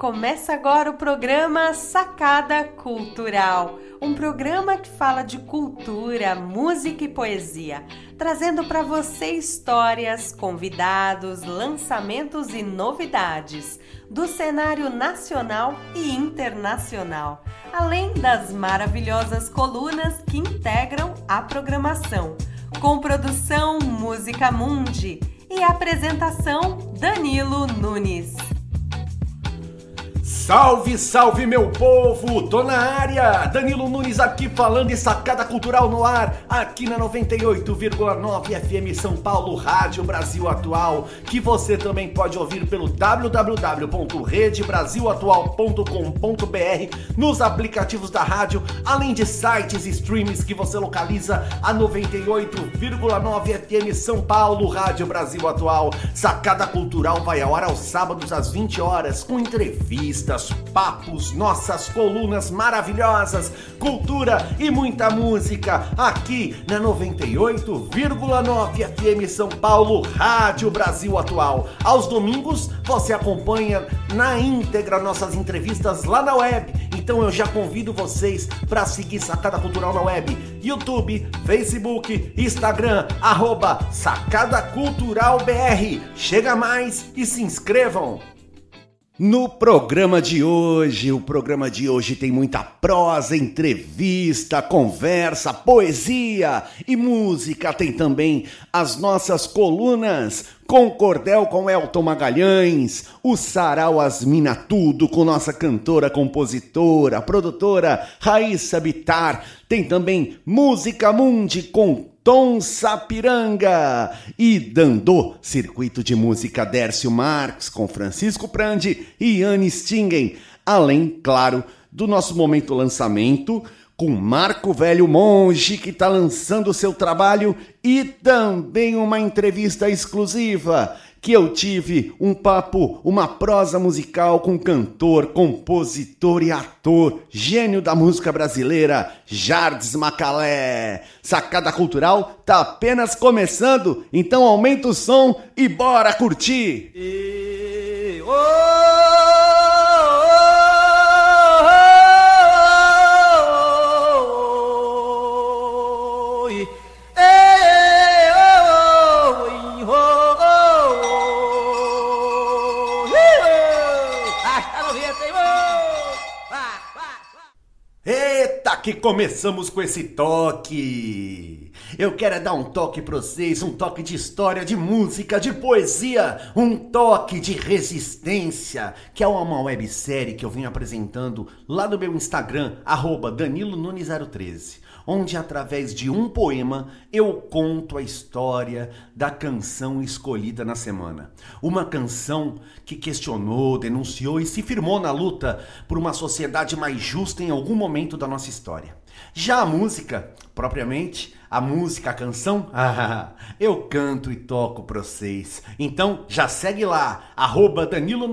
Começa agora o programa Sacada Cultural, um programa que fala de cultura, música e poesia, trazendo para você histórias, convidados, lançamentos e novidades do cenário nacional e internacional, além das maravilhosas colunas que integram a programação, com produção Música Mundi e apresentação Danilo Nunes. Salve, salve meu povo! Tô na área! Danilo Nunes aqui falando e sacada cultural no ar, aqui na 98,9 FM São Paulo, Rádio Brasil Atual, que você também pode ouvir pelo www.redebrasilatual.com.br nos aplicativos da rádio, além de sites e streams que você localiza a 98,9 FM São Paulo, Rádio Brasil Atual. Sacada cultural vai ao ar aos sábados às 20 horas com entrevistas papos, nossas colunas maravilhosas, cultura e muita música aqui na 98,9 FM São Paulo, Rádio Brasil Atual. Aos domingos você acompanha na íntegra nossas entrevistas lá na web. Então eu já convido vocês para seguir Sacada Cultural na web, YouTube, Facebook, Instagram, arroba Sacada Cultural BR. Chega mais e se inscrevam! No programa de hoje, o programa de hoje tem muita prosa, entrevista, conversa, poesia e música. Tem também as nossas colunas com Cordel com Elton Magalhães, o Sarau Asmina Tudo com nossa cantora, compositora, produtora Raíssa Bitar. Tem também Música Mundi com Tom Sapiranga e Dandô, circuito de música Dércio Marques com Francisco Prandi e Anne Stingen, além, claro, do nosso momento lançamento com Marco Velho Monge que está lançando seu trabalho e também uma entrevista exclusiva que eu tive um papo, uma prosa musical com cantor, compositor e ator, gênio da música brasileira, Jardes Macalé. Sacada Cultural tá apenas começando, então aumenta o som e bora curtir! E... Oh! Que começamos com esse toque. Eu quero é dar um toque para vocês, um toque de história, de música, de poesia, um toque de resistência, que é uma websérie que eu venho apresentando lá no meu Instagram, arroba Danilo Nunes 013 onde através de um poema eu conto a história da canção escolhida na semana. Uma canção que questionou, denunciou e se firmou na luta por uma sociedade mais justa em algum momento da nossa história. Já a música, propriamente, a música, a canção, eu canto e toco pra vocês. Então já segue lá, arroba Danilo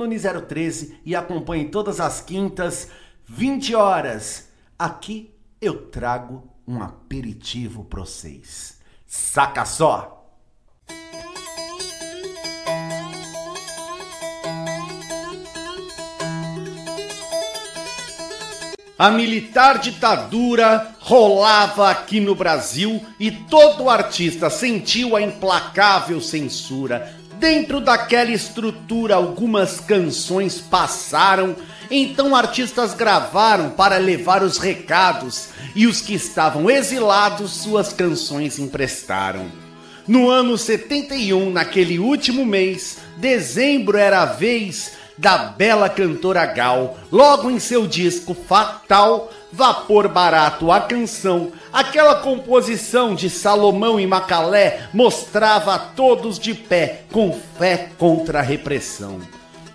013 e acompanhe todas as quintas, 20 horas. Aqui eu trago um aperitivo para vocês. Saca só! A militar ditadura rolava aqui no Brasil e todo artista sentiu a implacável censura. Dentro daquela estrutura, algumas canções passaram então artistas gravaram para levar os recados e os que estavam exilados suas canções emprestaram. No ano 71, naquele último mês, dezembro era a vez da bela cantora Gal, logo em seu disco Fatal, Vapor Barato, a canção, aquela composição de Salomão e Macalé mostrava a todos de pé, com fé contra a repressão.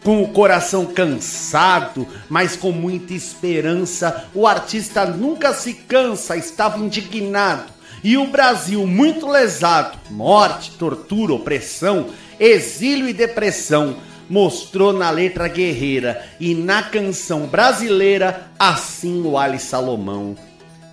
Com o coração cansado, mas com muita esperança, o artista nunca se cansa, estava indignado. E o Brasil muito lesado, morte, tortura, opressão, exílio e depressão, mostrou na letra guerreira e na canção brasileira assim o Ali Salomão.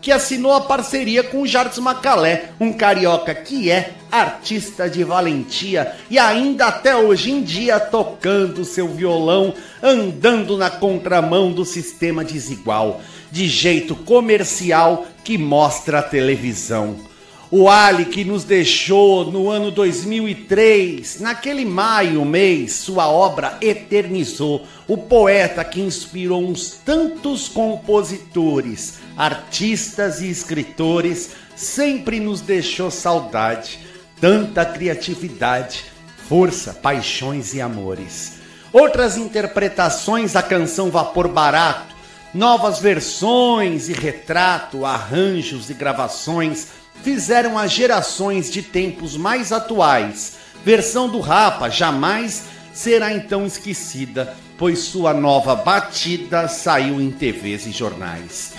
Que assinou a parceria com o Jardim Macalé, um carioca que é artista de valentia e ainda até hoje em dia tocando seu violão, andando na contramão do sistema desigual, de jeito comercial que mostra a televisão. O Ali que nos deixou no ano 2003, naquele maio mês, sua obra eternizou. O poeta que inspirou uns tantos compositores, artistas e escritores, sempre nos deixou saudade, tanta criatividade, força, paixões e amores. Outras interpretações da canção Vapor Barato, novas versões e retrato, arranjos e gravações fizeram as gerações de tempos mais atuais. Versão do Rapa jamais será então esquecida, pois sua nova batida saiu em TVs e jornais.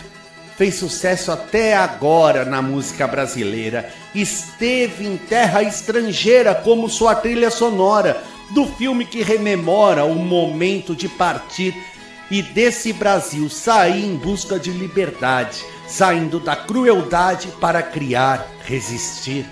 Fez sucesso até agora na música brasileira, esteve em terra estrangeira como sua trilha sonora do filme que rememora o momento de partir e desse Brasil sair em busca de liberdade saindo da crueldade para criar, resistir.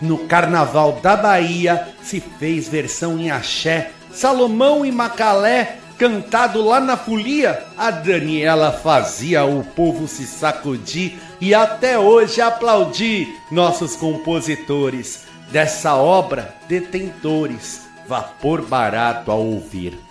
No Carnaval da Bahia se fez versão em axé, Salomão e Macalé, cantado lá na folia, a Daniela fazia o povo se sacudir e até hoje aplaudir nossos compositores dessa obra, detentores, vapor barato a ouvir.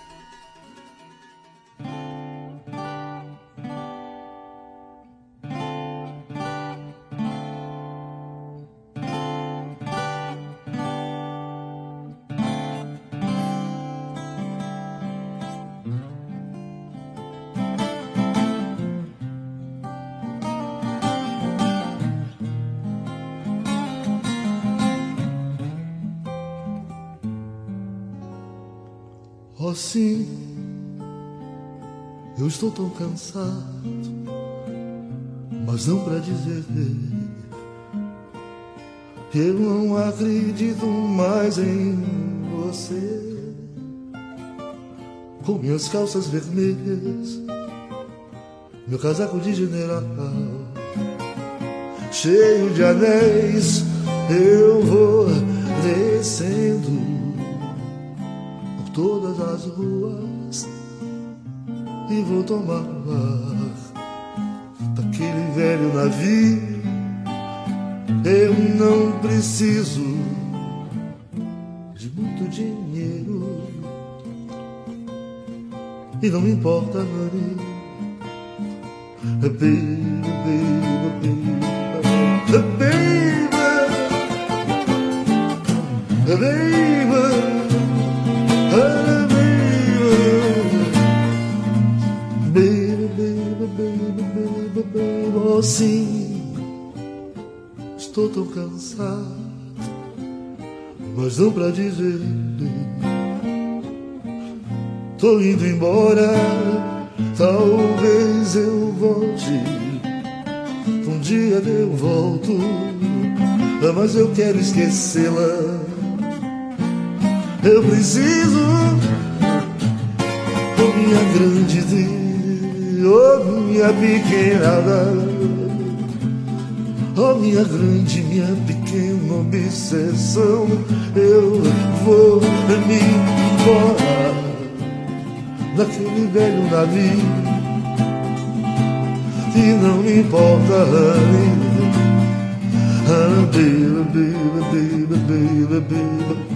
Assim. Eu estou tão cansado, mas não para dizer que eu não acredito mais em você. Com minhas calças vermelhas, meu casaco de general, cheio de anéis, eu vou descendo as ruas e vou tomar daquele velho navio. Eu não preciso de muito dinheiro e não me importa, honey. Baby, baby, baby, baby, baby. Sim, estou tão cansado, mas não pra dizer. Tô indo embora, talvez eu volte. Um dia eu volto, mas eu quero esquecê-la. Eu preciso, minha grande Deus, oh minha pequena Oh, minha grande, minha pequena obsessão, eu vou me embora daquele velho navio. E não me importa, honey. Baby, baby, baby, baby, baby, baby,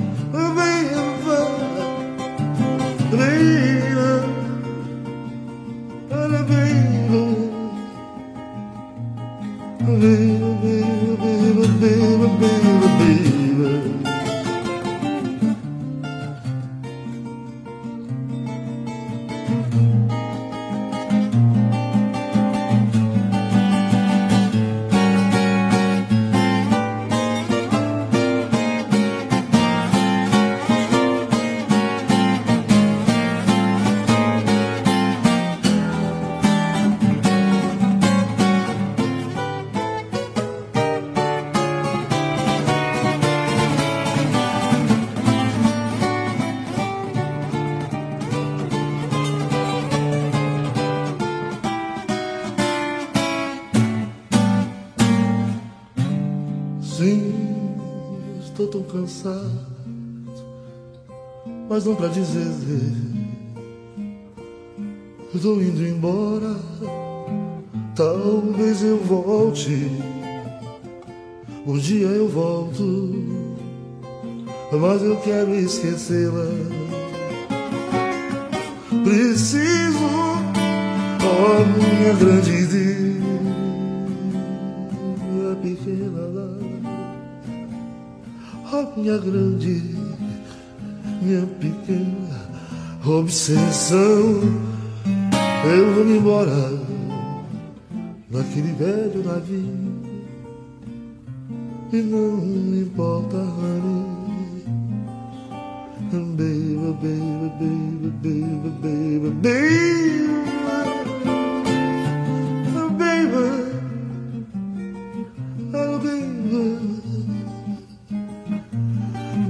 pra dizer. Eu tô indo embora, talvez eu volte. Um dia eu volto, mas eu quero esquecê-la. Preciso, ó minha grande ideia, pequena, ó minha grande, minha pequena obsessão. Eu vou me embora naquele velho navio e não importa, honey. Baby, baby, baby, baby, baby, baby, baby, oh baby,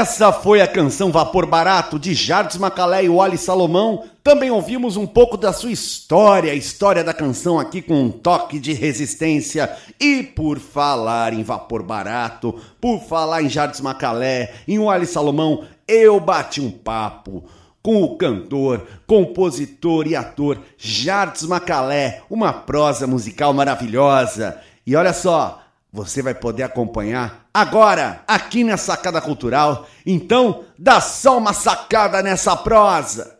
Essa foi a canção Vapor Barato de Jardim Macalé e Wally Salomão. Também ouvimos um pouco da sua história, a história da canção aqui com um toque de resistência. E por falar em Vapor Barato, por falar em Jardim Macalé, em Wally Salomão, eu bati um papo com o cantor, compositor e ator Jardim Macalé, uma prosa musical maravilhosa. E olha só, você vai poder acompanhar agora aqui na Sacada Cultural. Então, dá só uma sacada nessa prosa.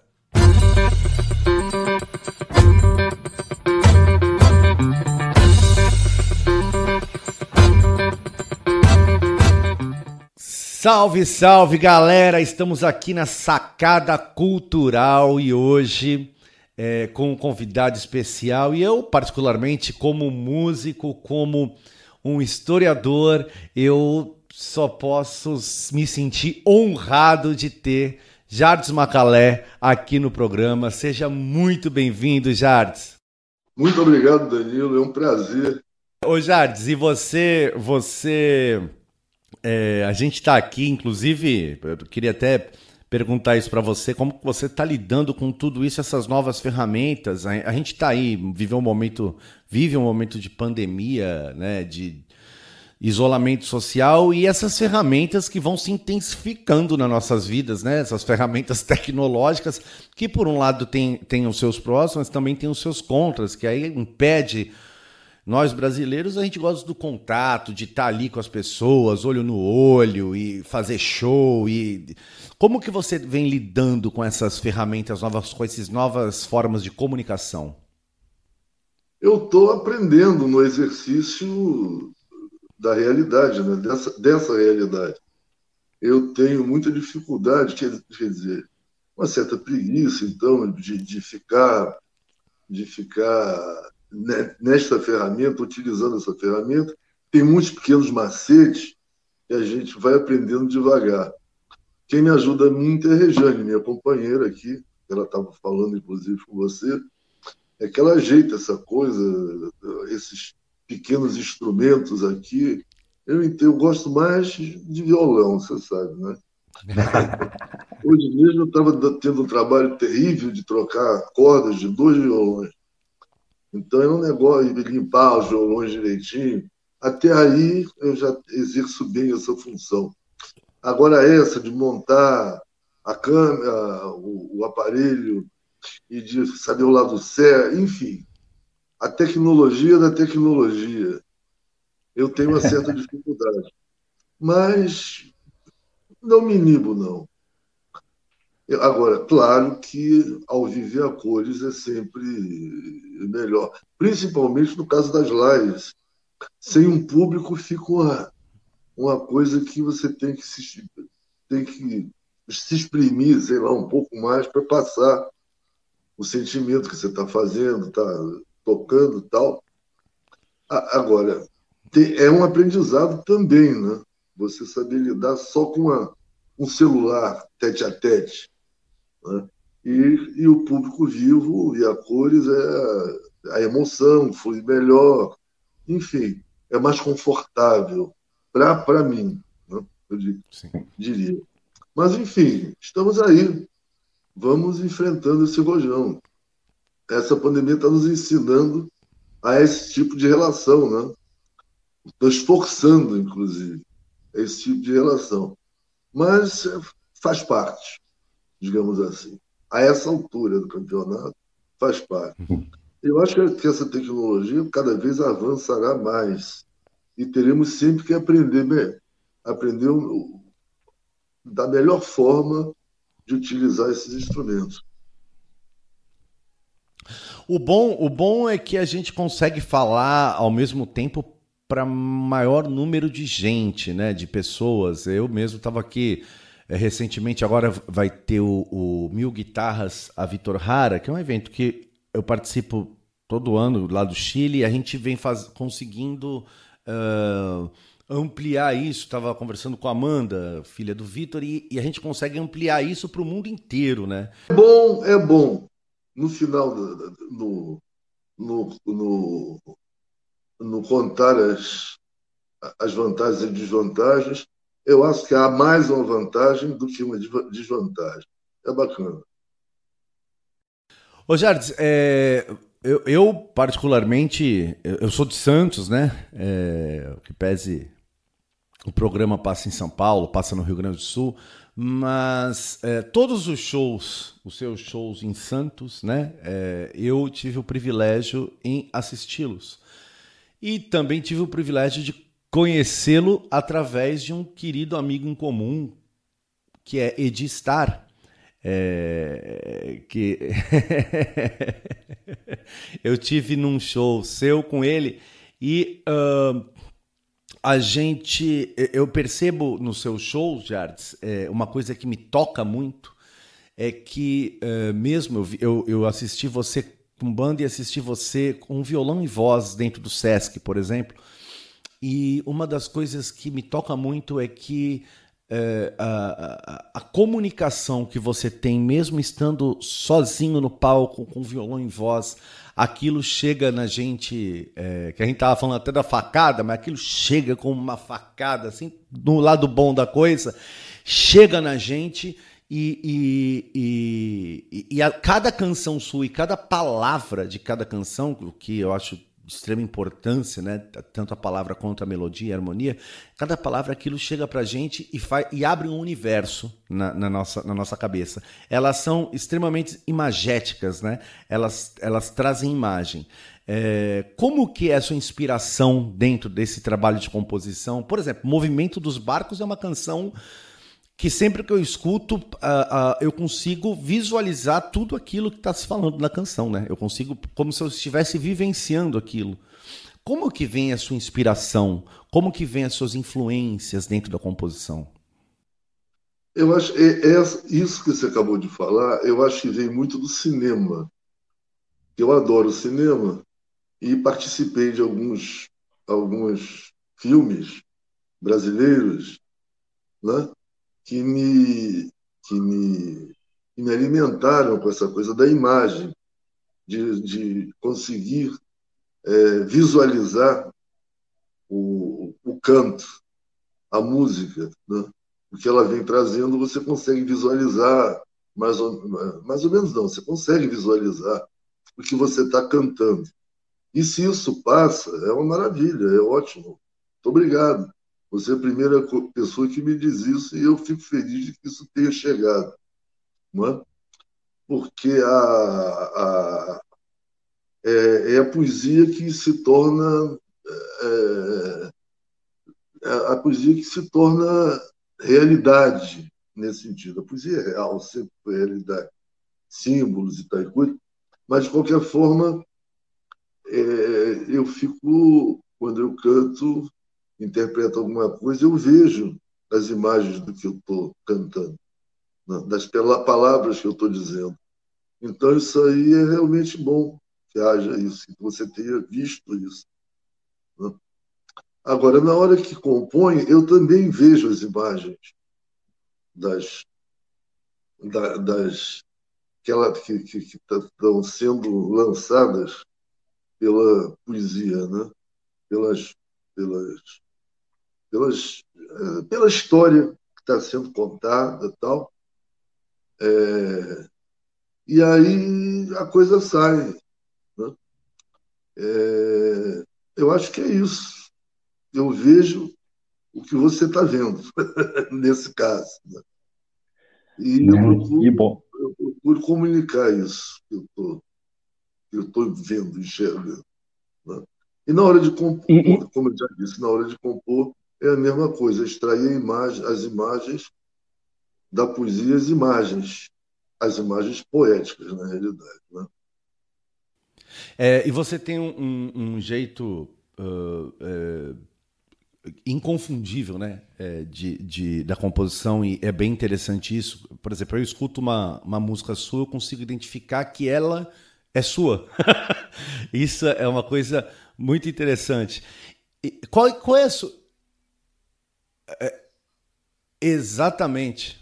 Salve, salve galera! Estamos aqui na Sacada Cultural e hoje é, com um convidado especial. E eu, particularmente, como músico, como um historiador, eu só posso me sentir honrado de ter Jardes Macalé aqui no programa. Seja muito bem-vindo, Jardes. Muito obrigado, Danilo. É um prazer. Ô, Jardes, e você, você, é, a gente está aqui, inclusive, eu queria até perguntar isso para você, como você está lidando com tudo isso, essas novas ferramentas? A, gente está aí, vive um momento, vive um momento de pandemia, né, de isolamento social e essas ferramentas que vão se intensificando nas nossas vidas, né? Essas ferramentas tecnológicas que por um lado tem, tem os seus prós, mas também tem os seus contras, que aí impede nós brasileiros a gente gosta do contato, de estar ali com as pessoas, olho no olho e fazer show e como que você vem lidando com essas ferramentas novas, com essas novas formas de comunicação? Eu estou aprendendo no exercício da realidade, né? dessa, dessa realidade. Eu tenho muita dificuldade, quer, quer dizer, uma certa preguiça, então, de, de ficar de ficar nesta ferramenta, utilizando essa ferramenta. Tem muitos pequenos macetes que a gente vai aprendendo devagar. Quem me ajuda muito é a Rejane, minha companheira aqui, ela estava falando, inclusive, com você, é que ela ajeita essa coisa, esses pequenos instrumentos aqui. Eu, eu gosto mais de violão, você sabe, né? Hoje mesmo eu estava tendo um trabalho terrível de trocar cordas de dois violões. Então é um negócio de limpar os violões direitinho. Até aí eu já exerço bem essa função. Agora essa de montar a câmera, o, o aparelho e de saber o lado certo, enfim, a tecnologia da tecnologia. Eu tenho uma certa dificuldade. Mas não me inibo, não. Agora, claro que ao viver a cores é sempre melhor, principalmente no caso das lives. Sem um público fica uma, uma coisa que você tem que se, tem que se exprimir, sei lá, um pouco mais para passar o sentimento que você está fazendo, tá? tocando tal. Agora, é um aprendizado também, né? Você saber lidar só com uma, um celular tete a tete. Né? E, e o público vivo e a cores é a emoção, flui melhor, enfim, é mais confortável para mim, né? eu diria. Mas, enfim, estamos aí. Vamos enfrentando esse rojão. Essa pandemia está nos ensinando a esse tipo de relação, né? Estou esforçando, inclusive, esse tipo de relação. Mas é, faz parte, digamos assim. A essa altura do campeonato, faz parte. Eu acho que essa tecnologia cada vez avançará mais e teremos sempre que aprender, aprender da melhor forma de utilizar esses instrumentos. O bom, o bom é que a gente consegue falar ao mesmo tempo para maior número de gente, né, de pessoas. Eu mesmo estava aqui é, recentemente, agora vai ter o, o Mil Guitarras a Vitor Hara, que é um evento que eu participo todo ano lá do Chile, a gente vem faz, conseguindo uh, ampliar isso. Estava conversando com a Amanda, filha do Vitor, e, e, a gente consegue ampliar isso para o mundo inteiro, né? É bom, é bom. No final, no, no, no, no contar as, as vantagens e desvantagens, eu acho que há mais uma vantagem do que uma desvantagem. É bacana. Ô, Jardim, é, eu, eu, particularmente, eu sou de Santos, né? É, que pese o programa passa em São Paulo, passa no Rio Grande do Sul, mas é, todos os shows, os seus shows em Santos, né? É, eu tive o privilégio em assisti-los. E também tive o privilégio de conhecê-lo através de um querido amigo em comum, que é Edi Star, é, que eu tive num show seu com ele e uh, a gente eu percebo nos seus shows, Jardes, é, uma coisa que me toca muito é que uh, mesmo eu, eu assisti você com banda e assisti você com violão e voz dentro do Sesc, por exemplo. E uma das coisas que me toca muito é que é, a, a, a, comunicação que você tem, mesmo estando sozinho no palco, com violão em voz, aquilo chega na gente, é, que a gente estava falando até da facada, mas aquilo chega como uma facada, assim, do lado bom da coisa, chega na gente e, e, e, e a, cada canção sua e cada palavra de cada canção, que eu acho extrema importância, né? tanto a palavra quanto a melodia a harmonia, cada palavra aquilo chega para gente e, faz, e abre um universo na, na, nossa, na nossa cabeça. Elas são extremamente imagéticas, né? elas, elas trazem imagem. É, como que é a sua inspiração dentro desse trabalho de composição? Por exemplo, Movimento dos Barcos é uma canção que sempre que eu escuto, uh, uh, eu consigo visualizar tudo aquilo que está se falando na canção, né? Eu consigo, como se eu estivesse vivenciando aquilo. Como que vem a sua inspiração? Como que vem as suas influências dentro da composição? Eu acho é, é isso que você acabou de falar. Eu acho que vem muito do cinema. Eu adoro cinema e participei de alguns alguns filmes brasileiros, né? Que me, que me, que me alimentaram com essa coisa da imagem, de, de conseguir é, visualizar o, o canto, a música. Né? O que ela vem trazendo, você consegue visualizar, mais ou, mais ou menos não, você consegue visualizar o que você está cantando. E se isso passa, é uma maravilha, é ótimo. Muito obrigado. Você é a primeira pessoa que me diz isso e eu fico feliz de que isso tenha chegado. Não é? Porque a, a, é, é a poesia que se torna. É, é a poesia que se torna realidade nesse sentido. A poesia é real, sempre foi realidade. Símbolos e tal coisa. Mas, de qualquer forma, é, eu fico, quando eu canto, interpreto alguma coisa, eu vejo as imagens do que eu estou cantando, das palavras que eu estou dizendo. Então, isso aí é realmente bom. que haja isso, que você tenha visto isso. Né? Agora, na hora que compõe, eu também vejo as imagens das, da, das que, estão sendo lançadas pela poesia, né? pelas, pelas, pelas, eh, pela história que está sendo contada e tal. É, e aí a coisa sai. Né? É, eu acho que é isso. Eu vejo o que você está vendo nesse caso. Né? E eu procuro, eu procuro, comunicar isso que eu estou vendo, enxergando. Né? E na hora de compor, e, e... como eu já disse, na hora de compor é a mesma coisa, extrair imagem, as imagens da poesia, as imagens, as imagens poéticas, na realidade. Né? É, e você tem um, um, jeito uh, uh, inconfundível né? É, de, de, da composição, e é bem interessante isso. Por exemplo, eu escuto uma, uma música sua, eu consigo identificar que ela é sua. isso é uma coisa muito interessante. Qual, qual é a sua. É, exatamente.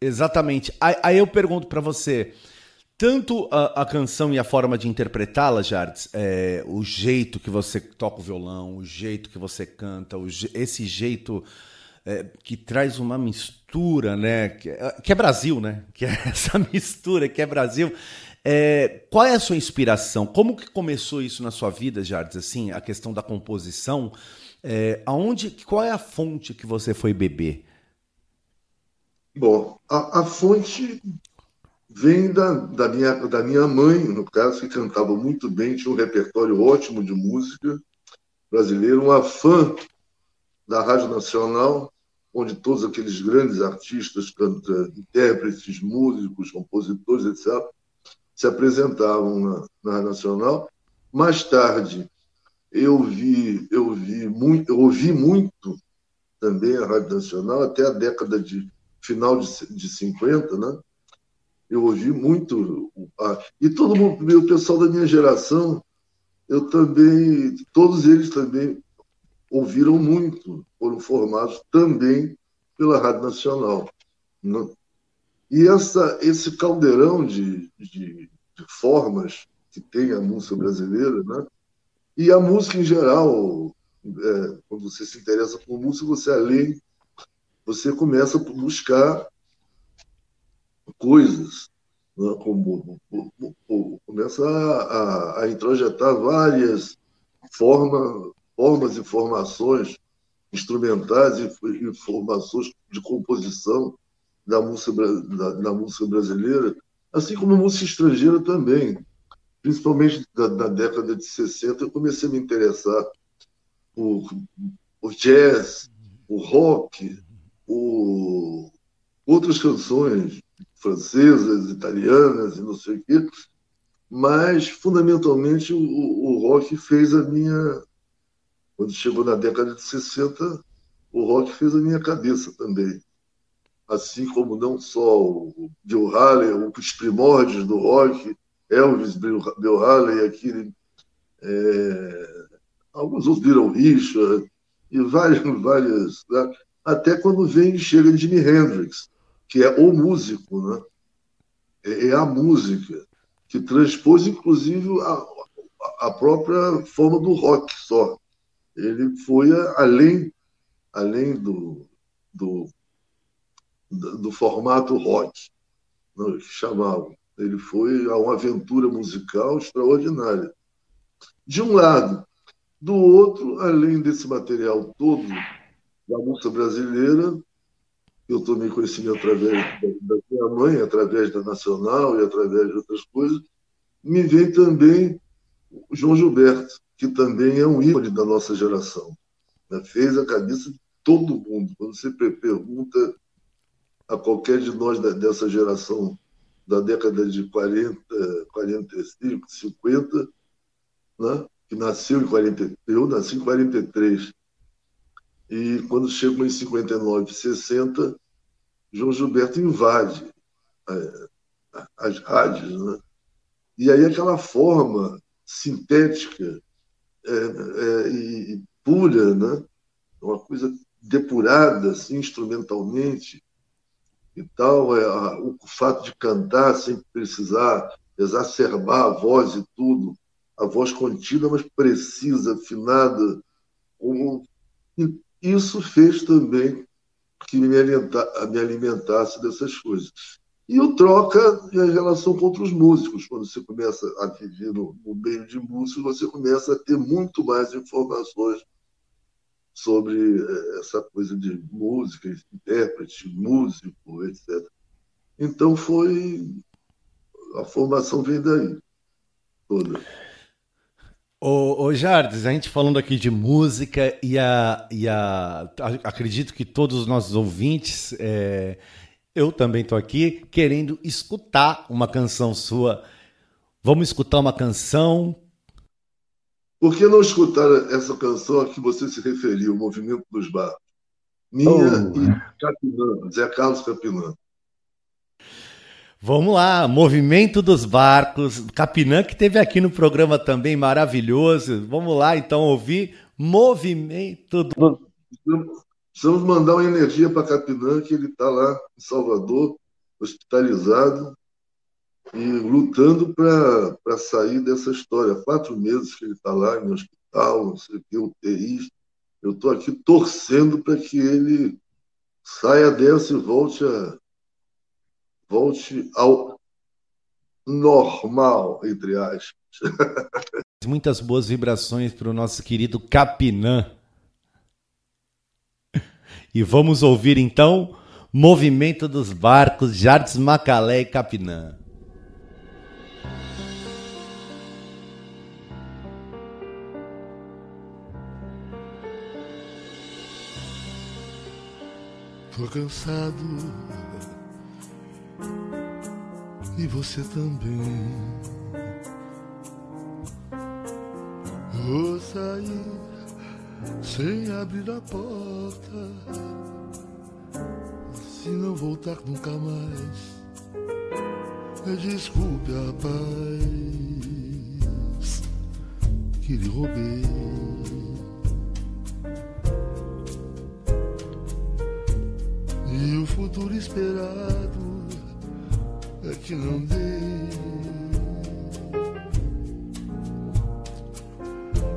Exatamente. Aí, aí eu pergunto para você, tanto a, a, canção e a forma de interpretá-la, Jardes, é, o jeito que você toca o violão, o jeito que você canta, o, esse jeito é, que traz uma mistura, né? Que, é, que, é Brasil, né? Que é essa mistura que é Brasil. É, qual é a sua inspiração? Como que começou isso na sua vida, Jardes? Assim, a questão da composição. É, aonde, qual é a fonte que você foi beber? Bom, a, a fonte vem da, da, minha, da minha mãe, no caso, que cantava muito bem, tinha um repertório ótimo de música brasileira, uma fã da Rádio Nacional, onde todos aqueles grandes artistas, canta, intérpretes, músicos, compositores, etc., se apresentavam na, na Rádio Nacional. Mais tarde, eu vi, eu vi muito, eu ouvi muito também a Rádio Nacional até a década de final de, de 50, né? Eu ouvi muito. E todo mundo, o pessoal da minha geração, eu também, todos eles também ouviram muito, foram formados também pela Rádio Nacional. Né? E essa, esse caldeirão de, de, de, formas que tem a música brasileira, né? E a música em geral, é, quando você se interessa por música, você além você começa a buscar coisas, né? como, começa a, a, a introjetar várias forma, formas e formações instrumentais e informações de composição da música, da, da, música brasileira, assim como a música estrangeira também. Principalmente da, da década de 60, eu comecei a me interessar por, por jazz, por rock, o, outras canções francesas, italianas e não sei o quê, mas fundamentalmente o, o rock fez a minha. Quando chegou na década de 60, o rock fez a minha cabeça também. Assim como não só o Bill Haley, os primórdios do rock, Elvis, Bill Haley, aquele, é, alguns outros viram Richard, e várias, várias né? até quando vem chega Jimi Hendrix, que é o músico, né? É, é a música que transpôs, inclusive, a, a própria forma do rock só. Ele foi além, além do, do, do formato rock, né, que chamavam. Ele foi a uma aventura musical extraordinária. De um lado. Do outro, além desse material todo, da música brasileira. Eu tomei conhecimento através da minha mãe, através da Nacional e através de outras coisas. Me vem também o João Gilberto, que também é um ícone da nossa geração. Né? Fez a cabeça de todo mundo. Quando você pergunta a qualquer de nós dessa geração da década de 40, 45, 50, né? que nasceu em 40, eu nasci em 43, e quando chegam em 59, 60, João Gilberto invade é, as rádios, né? E aí aquela forma sintética é, é, e pura, né? uma coisa depurada assim, instrumentalmente e tal, é, o fato de cantar sem precisar exacerbar a voz e tudo, a voz contida, mas precisa, afinada. Um, isso fez também que me, alimenta, me alimentasse dessas coisas. E o troca a relação com outros músicos. Quando você começa a viver no, no meio de músicos, você começa a ter muito mais informações sobre eh, essa coisa de música, intérprete, músico, etc. Então foi a formação vem daí toda. Ô, ô Jardes, a gente falando aqui de música e a, e a acredito que todos os nossos ouvintes, é, eu também estou aqui querendo escutar uma canção sua. Vamos escutar uma canção. Por que não escutar essa canção a que você se referiu, o Movimento dos Barcos? Minha oh. e Capinã, Zé Carlos Capinã. Vamos lá, Movimento dos Barcos, Capinã que teve aqui no programa também, maravilhoso. Vamos lá então ouvir Movimento do... Precisamos mandar uma energia para Capinã, que ele está lá em Salvador, hospitalizado e lutando para sair dessa história. Quatro meses que ele está lá em hospital, não sei o que, UTI. Eu estou aqui torcendo para que ele saia dessa e volte a, volte ao normal, entre aspas. Muitas boas vibrações para o nosso querido Capinã. E vamos ouvir então Movimento dos Barcos, Jardim Macalé e Capinã. Tô cansado e você também. Vou sair sem abrir a porta. Se não voltar nunca mais, desculpe a paz que lhe roubei. E o futuro esperado é que não dei.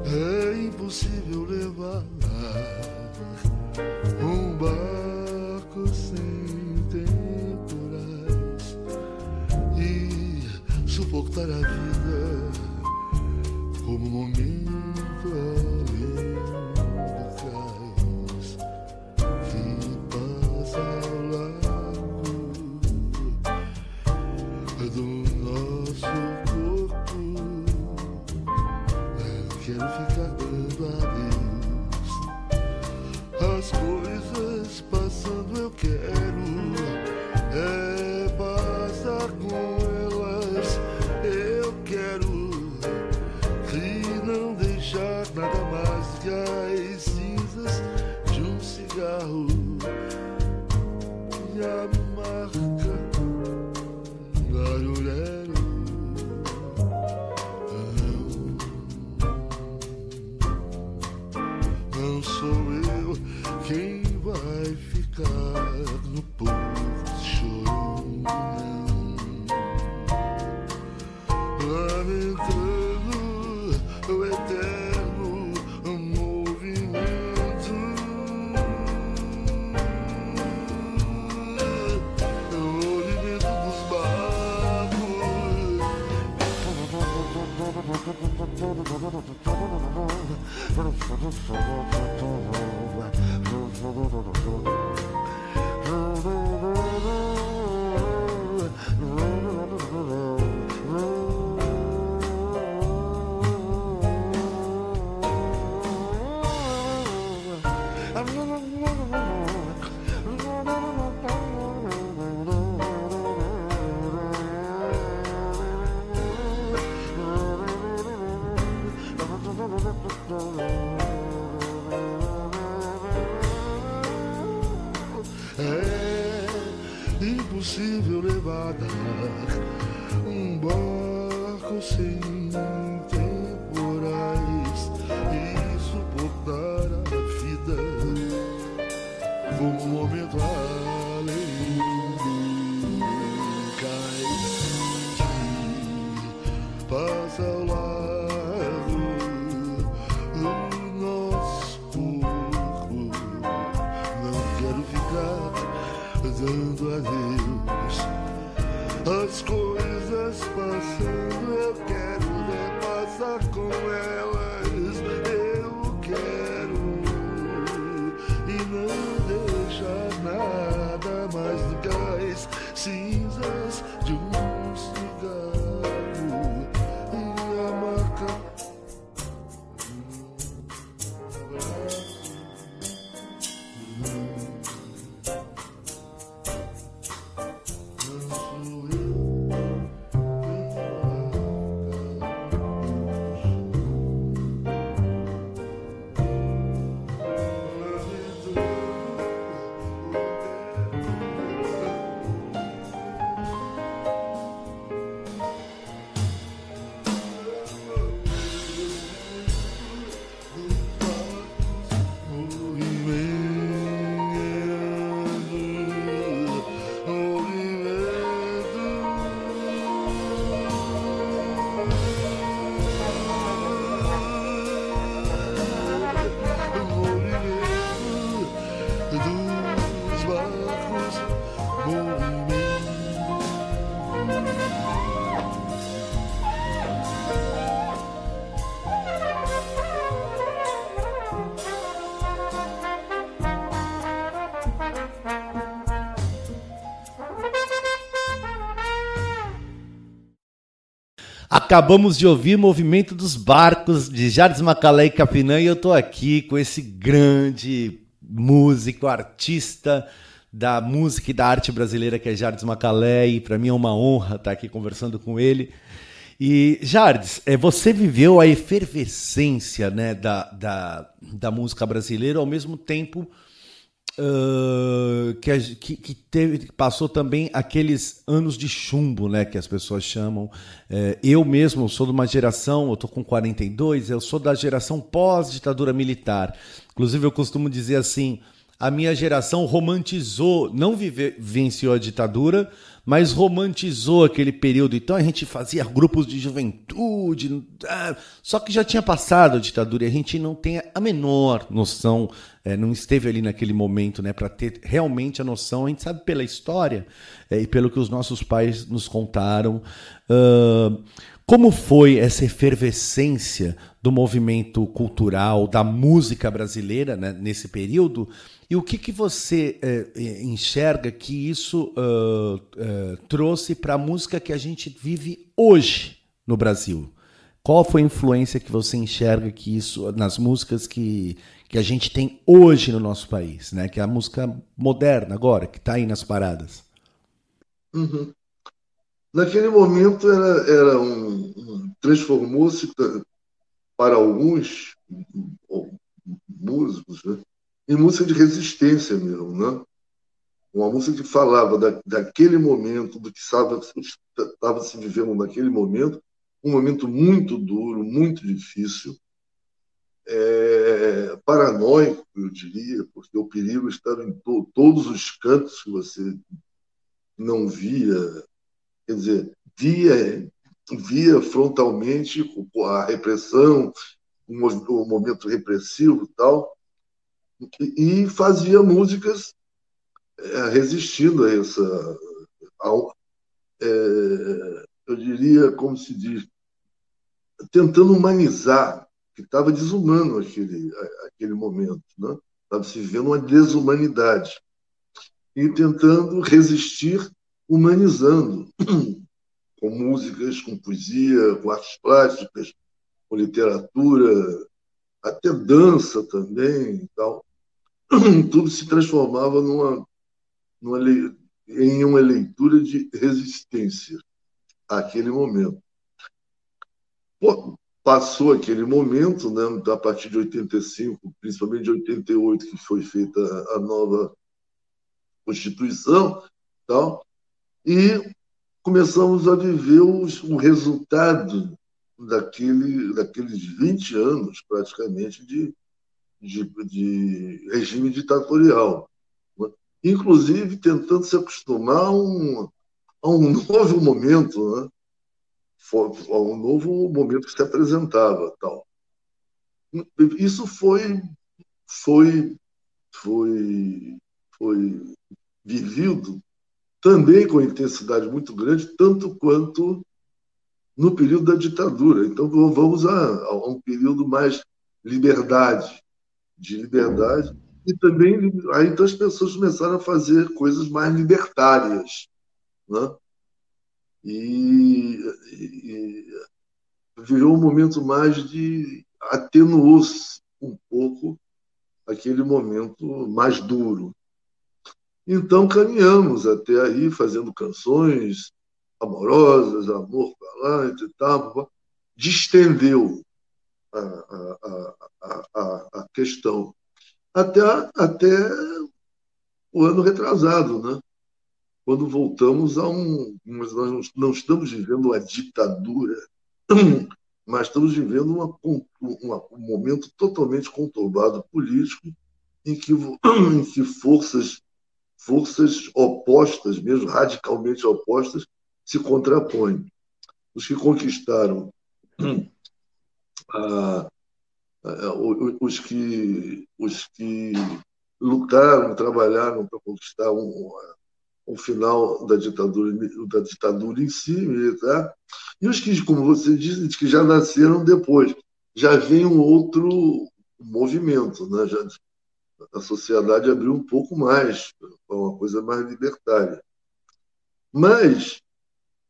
É impossível levar um barco sem temporais e suportar a vida como um momento Eu quero Thank you. Acabamos de ouvir Movimento dos Barcos de Jardim Macalé e Capinã e eu estou aqui com esse grande músico, artista da música e da arte brasileira que é Jardim Macalé e para mim é uma honra estar aqui conversando com ele. E Jardim, é, você viveu a efervescência né, da, da, da música brasileira ao mesmo tempo Que, que, que, teve, passou também aqueles anos de chumbo, né, que as pessoas chamam. É, eu mesmo sou de uma geração, eu tô com 42, eu sou da geração pós-ditadura militar. Inclusive, eu costumo dizer assim: a minha geração romantizou, não vive, venceu a ditadura, mas romantizou aquele período. Então a gente fazia grupos de juventude, ah, só que já tinha passado a ditadura e a gente não tem a menor noção, é, não esteve ali naquele momento né, para ter realmente a noção. A gente sabe pela história é, e pelo que os nossos pais nos contaram. Uh, como foi essa efervescência do movimento cultural, da música brasileira né, nesse período? E o que, que você é, enxerga que isso uh, uh, trouxe para a música que a gente vive hoje no Brasil? Qual foi a influência que você enxerga que isso nas músicas que, que a gente tem hoje no nosso país, né? Que é a música moderna agora, que está aí nas paradas. Uhum. Naquele momento era, era um, um transformou-se para alguns músicos, né? em música de resistência mesmo, né? Uma música que falava da, daquele momento, do que estava, estava se vivendo naquele momento, um momento muito duro, muito difícil, é, paranoico, eu diria, porque o perigo estava em to, todos os cantos que você não via, quer dizer, via, via frontalmente a repressão, o, momento repressivo tal, e fazia músicas é, resistindo a essa. Ao, é, eu diria, como se diz, tentando humanizar, que estava desumano aquele, aquele momento. Né? Estava se vivendo uma desumanidade. E tentando resistir, humanizando, com músicas, com poesia, com artes plásticas, com literatura, até dança também e tal. tudo se transformava numa, numa, em uma leitura de resistência àquele momento. Pô, passou aquele momento, né, a partir de 85, principalmente de 88, que foi feita a nova Constituição, tal, e começamos a viver os, o resultado daquele, daqueles 20 anos, praticamente, de, de, de regime ditatorial. Inclusive tentando se acostumar a um, a um novo momento, né? A um novo momento que se apresentava. Tal. Isso foi, foi, foi, foi vivido também com intensidade muito grande, tanto quanto no período da ditadura. Então, vamos a, a um período mais liberdade, de liberdade, e também aí então as pessoas começaram a fazer coisas mais libertárias, né? E, e virou um momento mais de atenuou-se um pouco aquele momento mais duro. Então caminhamos até aí fazendo canções amorosas, amor para lá e tal, distendeu a, a, a, a, questão até, até o ano retrasado, né? Quando voltamos a um. Nós não estamos vivendo uma ditadura, mas estamos vivendo uma, uma, um momento totalmente conturbado político, em que, em que forças, forças opostas, mesmo radicalmente opostas, se contrapõem. Os que conquistaram a, os, que, os que lutaram, trabalharam para conquistar um, um final da ditadura, da ditadura em si, militar, e os que, como você disse, que já nasceram depois, já vem um outro movimento, né? já, a sociedade abriu um pouco mais, para uma coisa mais libertária. Mas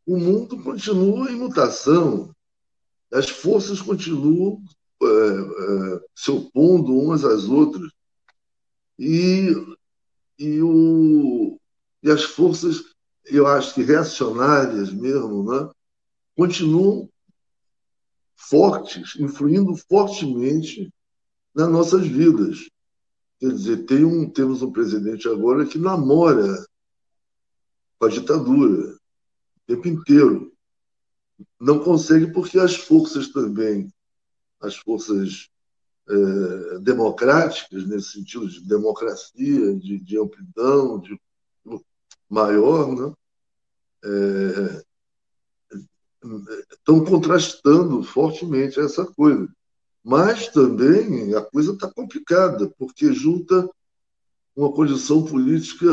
o mundo continua em mutação, as forças continuam é, é, se opondo umas às outras, e, e, o, e as forças, eu acho que reacionárias mesmo, né, continuam fortes, influindo fortemente nas nossas vidas. Quer dizer, tem um, temos um presidente agora que namora com a ditadura tempo inteiro. Não consegue porque as forças também, as forças é, democráticas, nesse sentido de democracia, de, de amplidão, de maior, né? É, estão contrastando fortemente essa coisa. Mas também a coisa está complicada, porque junta uma condição política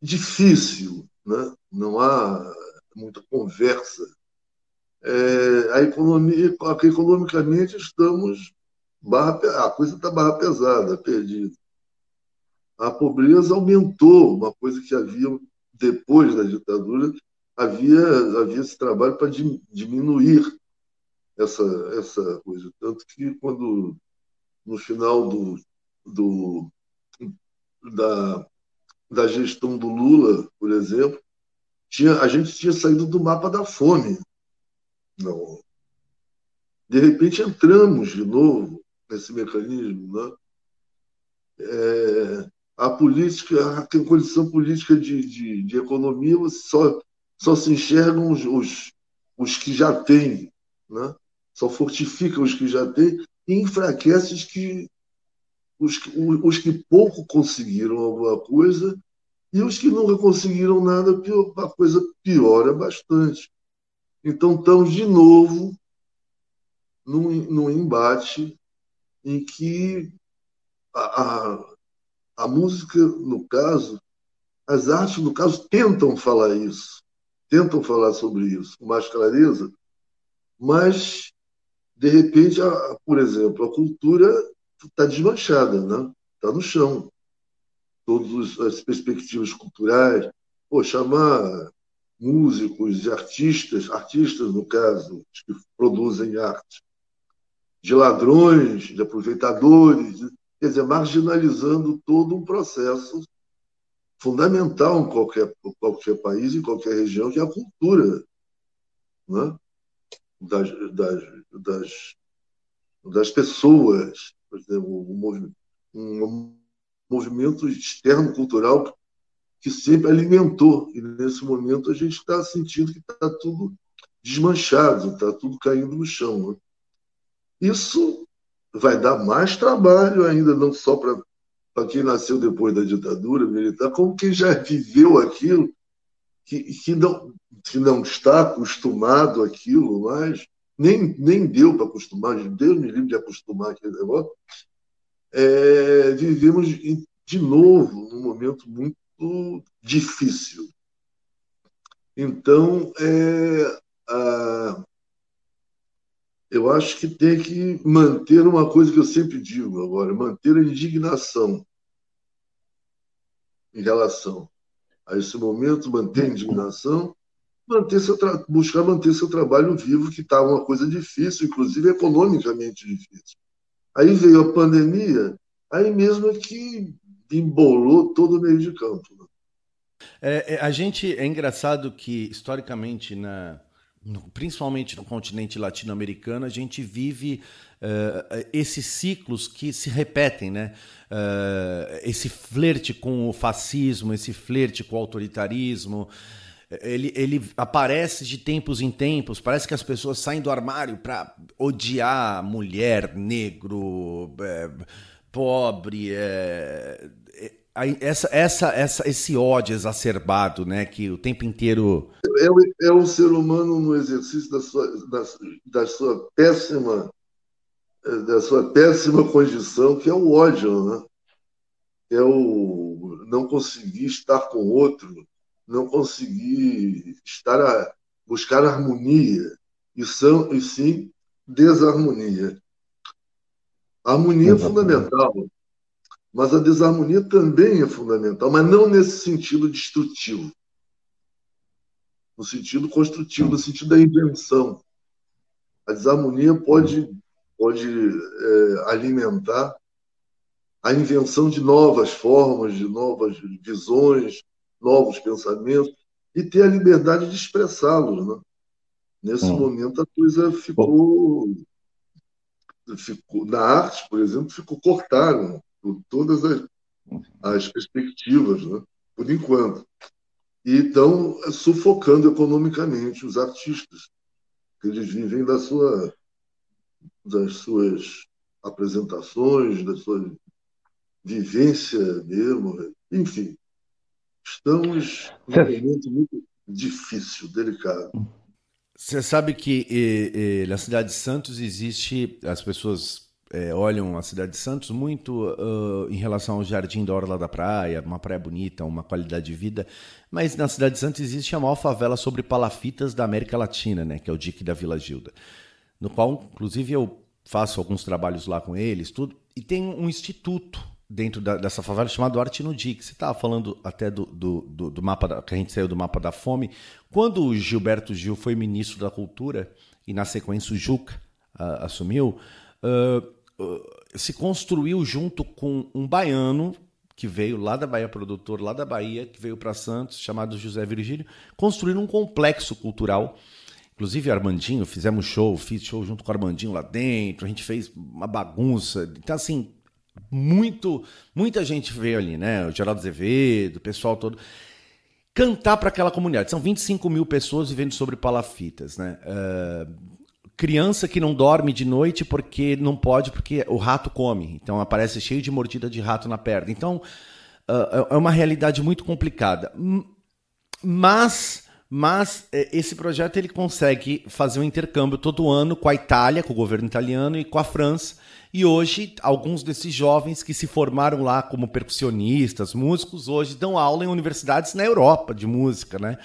difícil, né? não há muita conversa. É, a economia, economicamente estamos barra, a coisa está barra pesada, perdida. A pobreza aumentou, uma coisa que havia depois da ditadura, havia havia esse trabalho para diminuir essa essa coisa, tanto que quando no final do, do da da gestão do Lula, por exemplo, tinha, a gente tinha saído do mapa da fome. Não. De repente entramos de novo nesse mecanismo. Né? É, a política, a condição política de, de, de economia, só, só se enxergam os, os, os que já têm, né? só fortificam os que já têm e enfraquece os que os, os que pouco conseguiram alguma coisa e os que nunca conseguiram nada, a coisa piora bastante. Então, estamos de novo num, num embate em que a, a, a, música, no caso, as artes, no caso, tentam falar isso, tentam falar sobre isso com mais clareza, mas, de repente, a, por exemplo, a cultura está desmanchada, né? está no chão. Todas as perspectivas culturais, pô, chamar músicos e artistas, artistas no caso, que produzem arte, de ladrões, de aproveitadores, quer dizer, marginalizando todo um processo fundamental em qualquer, qualquer país, em qualquer região, que é a cultura né? das, das, das, das pessoas por exemplo, um movimento, um movimento externo cultural que sempre alimentou. E nesse momento a gente está sentindo que está tudo desmanchado, está tudo caindo no chão. Né? Isso vai dar mais trabalho ainda, não só para quem nasceu depois da ditadura militar, como quem já viveu aquilo, que, que, não, que não está acostumado àquilo mais, nem, nem deu para acostumar, Deus me livre de acostumar aquele negócio, é, vivemos de novo num momento muito difícil. Então, é, a, eu acho que tem que manter uma coisa que eu sempre digo agora, manter a indignação em relação a esse momento, manter a indignação, manter seu buscar manter seu trabalho vivo, que está uma coisa difícil, inclusive economicamente difícil. Aí veio a pandemia, aí mesmo é que embolou todo o meio de campo. Né? É, é, a gente é engraçado que historicamente na no, principalmente no continente latino-americano, a gente vive uh, esses ciclos que se repetem, né? Uh, esse flerte com o fascismo, esse flerte com o autoritarismo. Ele, ele aparece de tempos em tempos, parece que as pessoas saem do armário para odiar mulher, negro, é, pobre, é, essa, essa, essa, esse ódio exacerbado, né, que o tempo inteiro é, é um ser humano no exercício da sua, da, da sua péssima da sua péssima condição, que é o ódio, né? É o não conseguir estar com outro, não conseguir estar a buscar harmonia e são e sim desarmonia. A harmonia é fundamental mas a desarmonia também é fundamental, mas não nesse sentido destrutivo. No sentido construtivo, no sentido da invenção. A desarmonia pode, pode é, alimentar a invenção de novas formas, de novas visões, novos pensamentos, e ter a liberdade de expressá-los. Né? Nesse hum. momento, a coisa ficou, ficou. Na arte, por exemplo, ficou cortada por todas as, as perspectivas, né? por enquanto. E estão sufocando economicamente os artistas, que eles vivem da sua, das suas apresentações, da sua vivência mesmo. Enfim, estamos num momento muito difícil, delicado. Você sabe que na cidade de Santos existe, as pessoas é, olham a cidade de Santos muito uh, em relação ao Jardim da Orla da Praia, uma praia bonita, uma qualidade de vida, mas na cidade de Santos existe a maior favela sobre palafitas da América Latina, né, que é o Dique da Vila Gilda, no qual, inclusive, eu faço alguns trabalhos lá com eles, tudo, e tem um instituto dentro da, dessa favela chamado Arte no Dique. Você estava falando até do, do, do, do mapa, da, que a gente saiu do mapa da fome. Quando o Gilberto Gil foi ministro da Cultura, e na sequência o Juca uh, assumiu, uh, se construiu junto com um baiano que veio lá da Bahia, produtor lá da Bahia, que veio para Santos, chamado José Virgílio, construíram um complexo cultural. Inclusive, Armandinho, fizemos show, fiz show junto com o Armandinho lá dentro, a gente fez uma bagunça. Então, assim, muito, muita gente veio ali, né? O Geraldo Azevedo, o pessoal todo. Cantar para aquela comunidade. São 25 mil pessoas vivendo sobre palafitas, né? Uh, criança que não dorme de noite porque não pode, porque o rato come. Então aparece cheio de mordida de rato na perna. Então uh, é uma realidade muito complicada. Mas, mas é, esse projeto ele consegue fazer um intercâmbio todo ano com a Itália, com o governo italiano e com a França. E hoje, alguns desses jovens que se formaram lá como percussionistas, músicos, hoje dão aula em universidades na Europa de música, né?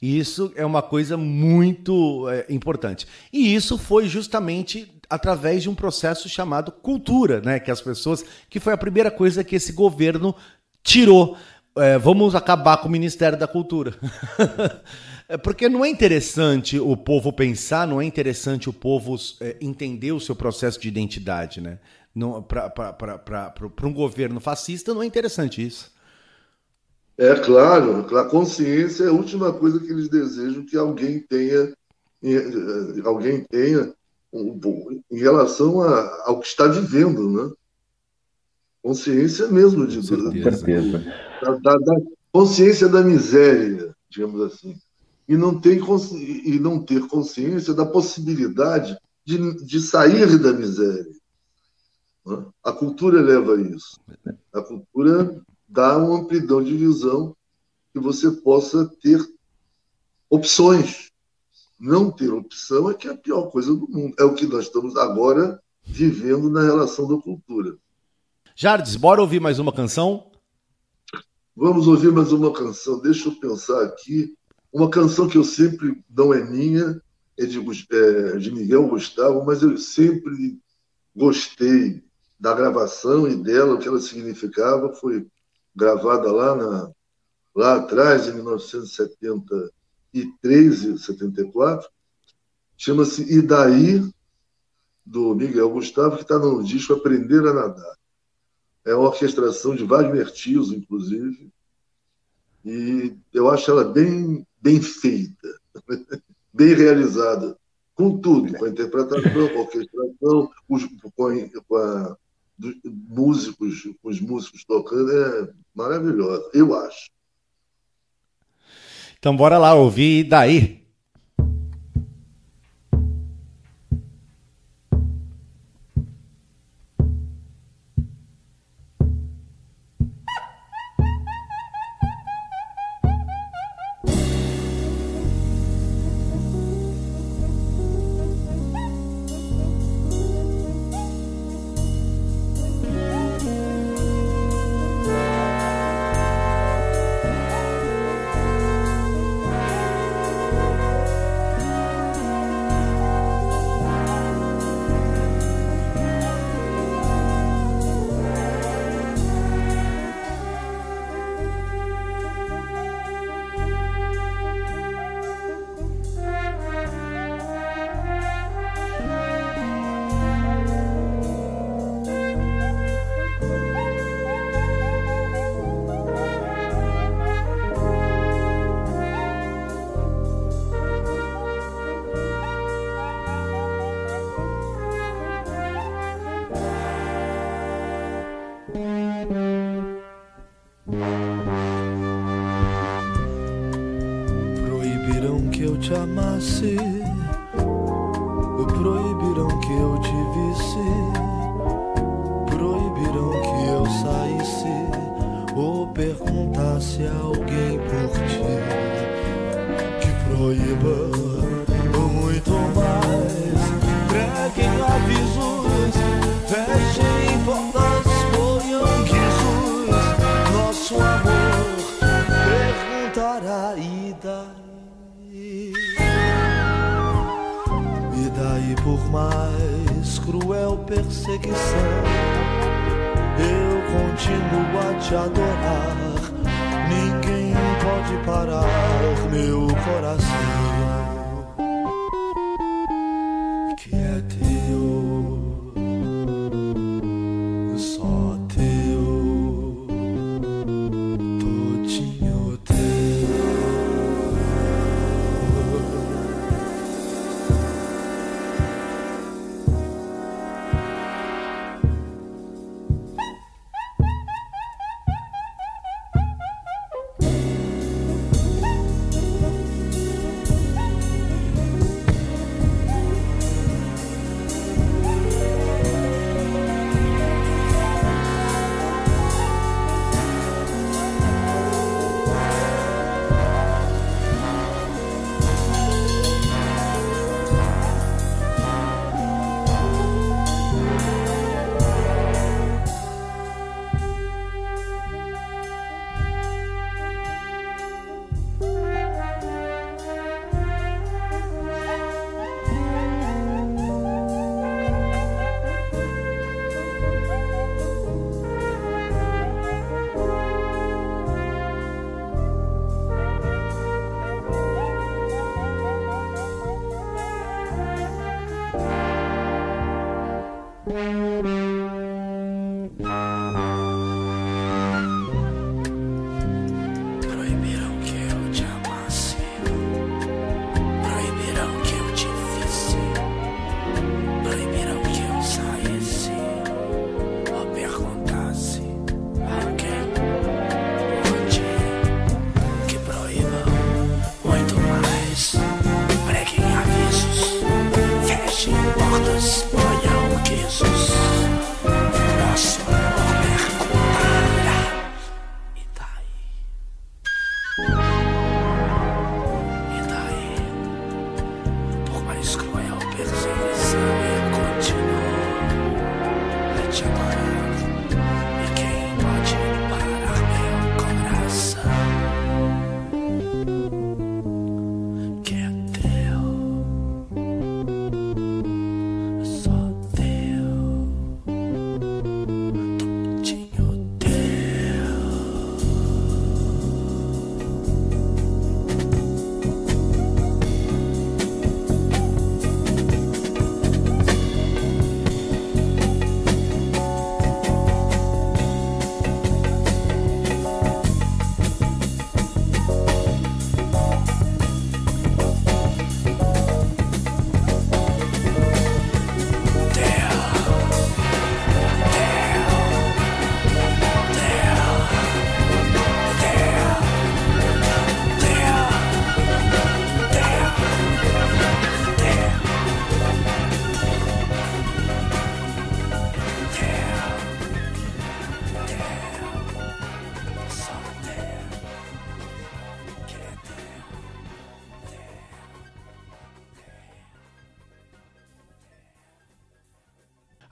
Isso é uma coisa muito é, importante. E isso foi justamente através de um processo chamado cultura, né? Que as pessoas, que foi a primeira coisa que esse governo tirou. É, vamos acabar com o Ministério da Cultura. É, porque não é interessante o povo pensar, não é interessante o povo é, entender o seu processo de identidade, né? Para um governo fascista não é interessante isso. É claro, a consciência é a última coisa que eles desejam que alguém tenha, eh, alguém tenha em relação a, ao que está vivendo, né? Consciência mesmo de, certeza. Da, da, consciência da miséria, digamos assim, e não, tem, e não ter consciência da possibilidade de, de sair da miséria. Né? A cultura leva a isso. A cultura dá uma amplidão de visão que você possa ter opções. Não ter opção é que é a pior coisa do mundo. É o que nós estamos agora vivendo na relação da cultura. Jardes, bora ouvir mais uma canção? Vamos ouvir mais uma canção. Deixa eu pensar aqui. Uma canção que eu sempre não é minha, é de, é, de Miguel Gustavo, mas eu sempre gostei da gravação e dela, o que ela significava. Foi gravada lá, na, lá atrás, em 1973 e 74. Chama-se E Daí, do Miguel Gustavo, que está no disco Aprender a Nadar. É uma orquestração de Wagner Tiso, inclusive, e eu acho ela bem, bem feita, bem realizada, com tudo, com a interpretação, com a orquestração, com a, dos músicos, os músicos tocando, é maravilhosa, eu acho. Então bora lá ouvir daí.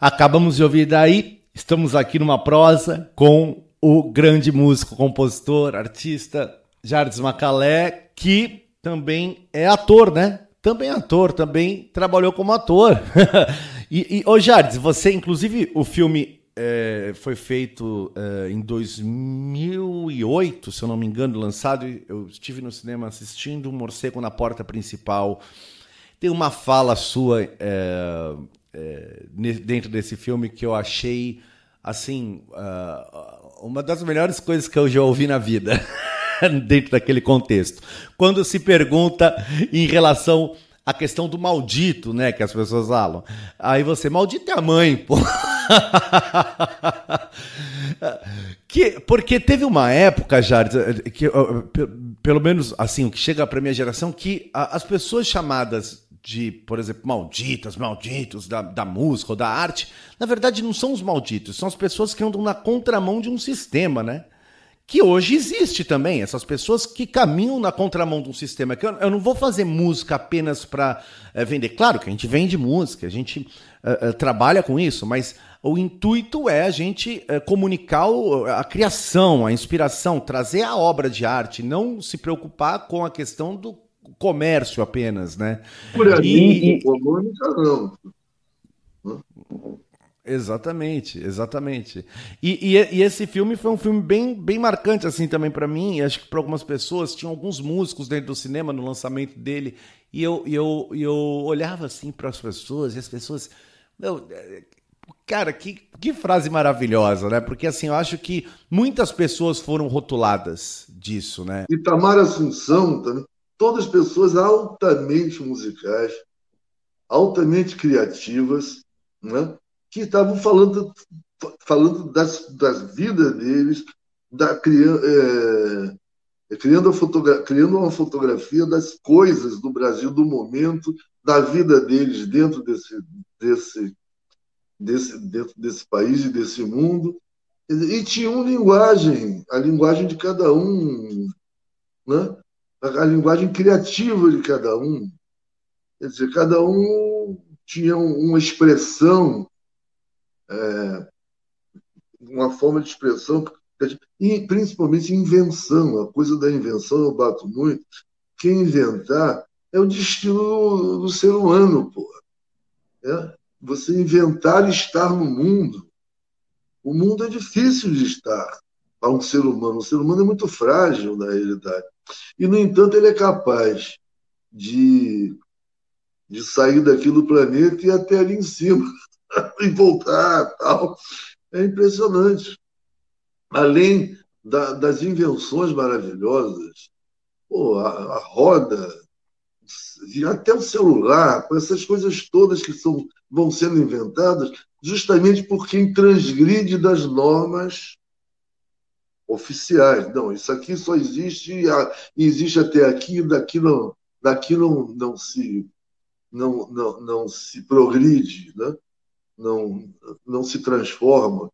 Acabamos de ouvir daí, estamos aqui numa prosa com o grande músico, compositor, artista Jardim Macalé, que também é ator, né? Também é ator, também trabalhou como ator. e, e ô Jardim, você, inclusive, o filme é, foi feito é, em 2008, se eu não me engano, lançado. Eu estive no cinema assistindo um Morcego na Porta Principal. Tem uma fala sua é, é dentro desse filme que eu achei, assim, uh, uma das melhores coisas que eu já ouvi na vida, dentro daquele contexto. Quando se pergunta em relação à questão do maldito, né, que as pessoas falam. Aí você, maldito é a mãe, pô. que, porque teve uma época, Jardim, que pelo menos assim, o que chega para minha geração, que as pessoas chamadas de, por exemplo, malditas, malditos da, da música ou da arte, na verdade não são os malditos, são as pessoas que andam na contramão de um sistema, né? que hoje existe também, essas pessoas que caminham na contramão de um sistema. Que eu, eu não vou fazer música apenas para é, vender. Claro que a gente vende música, a gente é, é, trabalha com isso, mas o intuito é a gente comunicar a criação, a inspiração, trazer a obra de arte, não se preocupar com a questão do comércio apenas, né? Por aí, e, não. Exatamente, exatamente. E, e, e, esse filme foi um filme bem, bem marcante assim também para mim. Acho que para algumas pessoas tinham alguns músicos dentro do cinema no lançamento dele e eu, eu, eu olhava assim para as pessoas e as pessoas, meu, cara, que, que frase maravilhosa, né? Porque assim eu acho que muitas pessoas foram rotuladas disso, né? E Tamara Assunção também, todas pessoas altamente musicais, altamente criativas, né? que estavam falando, falando das, das vidas deles, da, criando, é, criando, criando uma fotografia das coisas do Brasil, do momento, da vida deles dentro desse, desse, desse, dentro desse país e desse mundo. E tinha uma linguagem, a linguagem de cada um, né? A, linguagem criativa de cada um. Quer dizer, cada um tinha uma expressão é, uma forma de expressão, e principalmente invenção, a coisa da invenção eu bato muito. Quem inventar é o destino do ser humano, pô. É? Você inventar estar no mundo. O mundo é difícil de estar para um ser humano. O ser humano é muito frágil na realidade. E, no entanto, ele é capaz de, de sair daqui do planeta e ir até ali em cima. e voltar tal. É impressionante. Além da, das invenções maravilhosas, pô, a, a roda, até o celular, com essas coisas todas que são, vão sendo inventadas, justamente por quem transgride das normas oficiais. Não, isso aqui só existe existe até aqui, daqui não, daqui não, não se não, não, não se progride, né? não, não se transforma.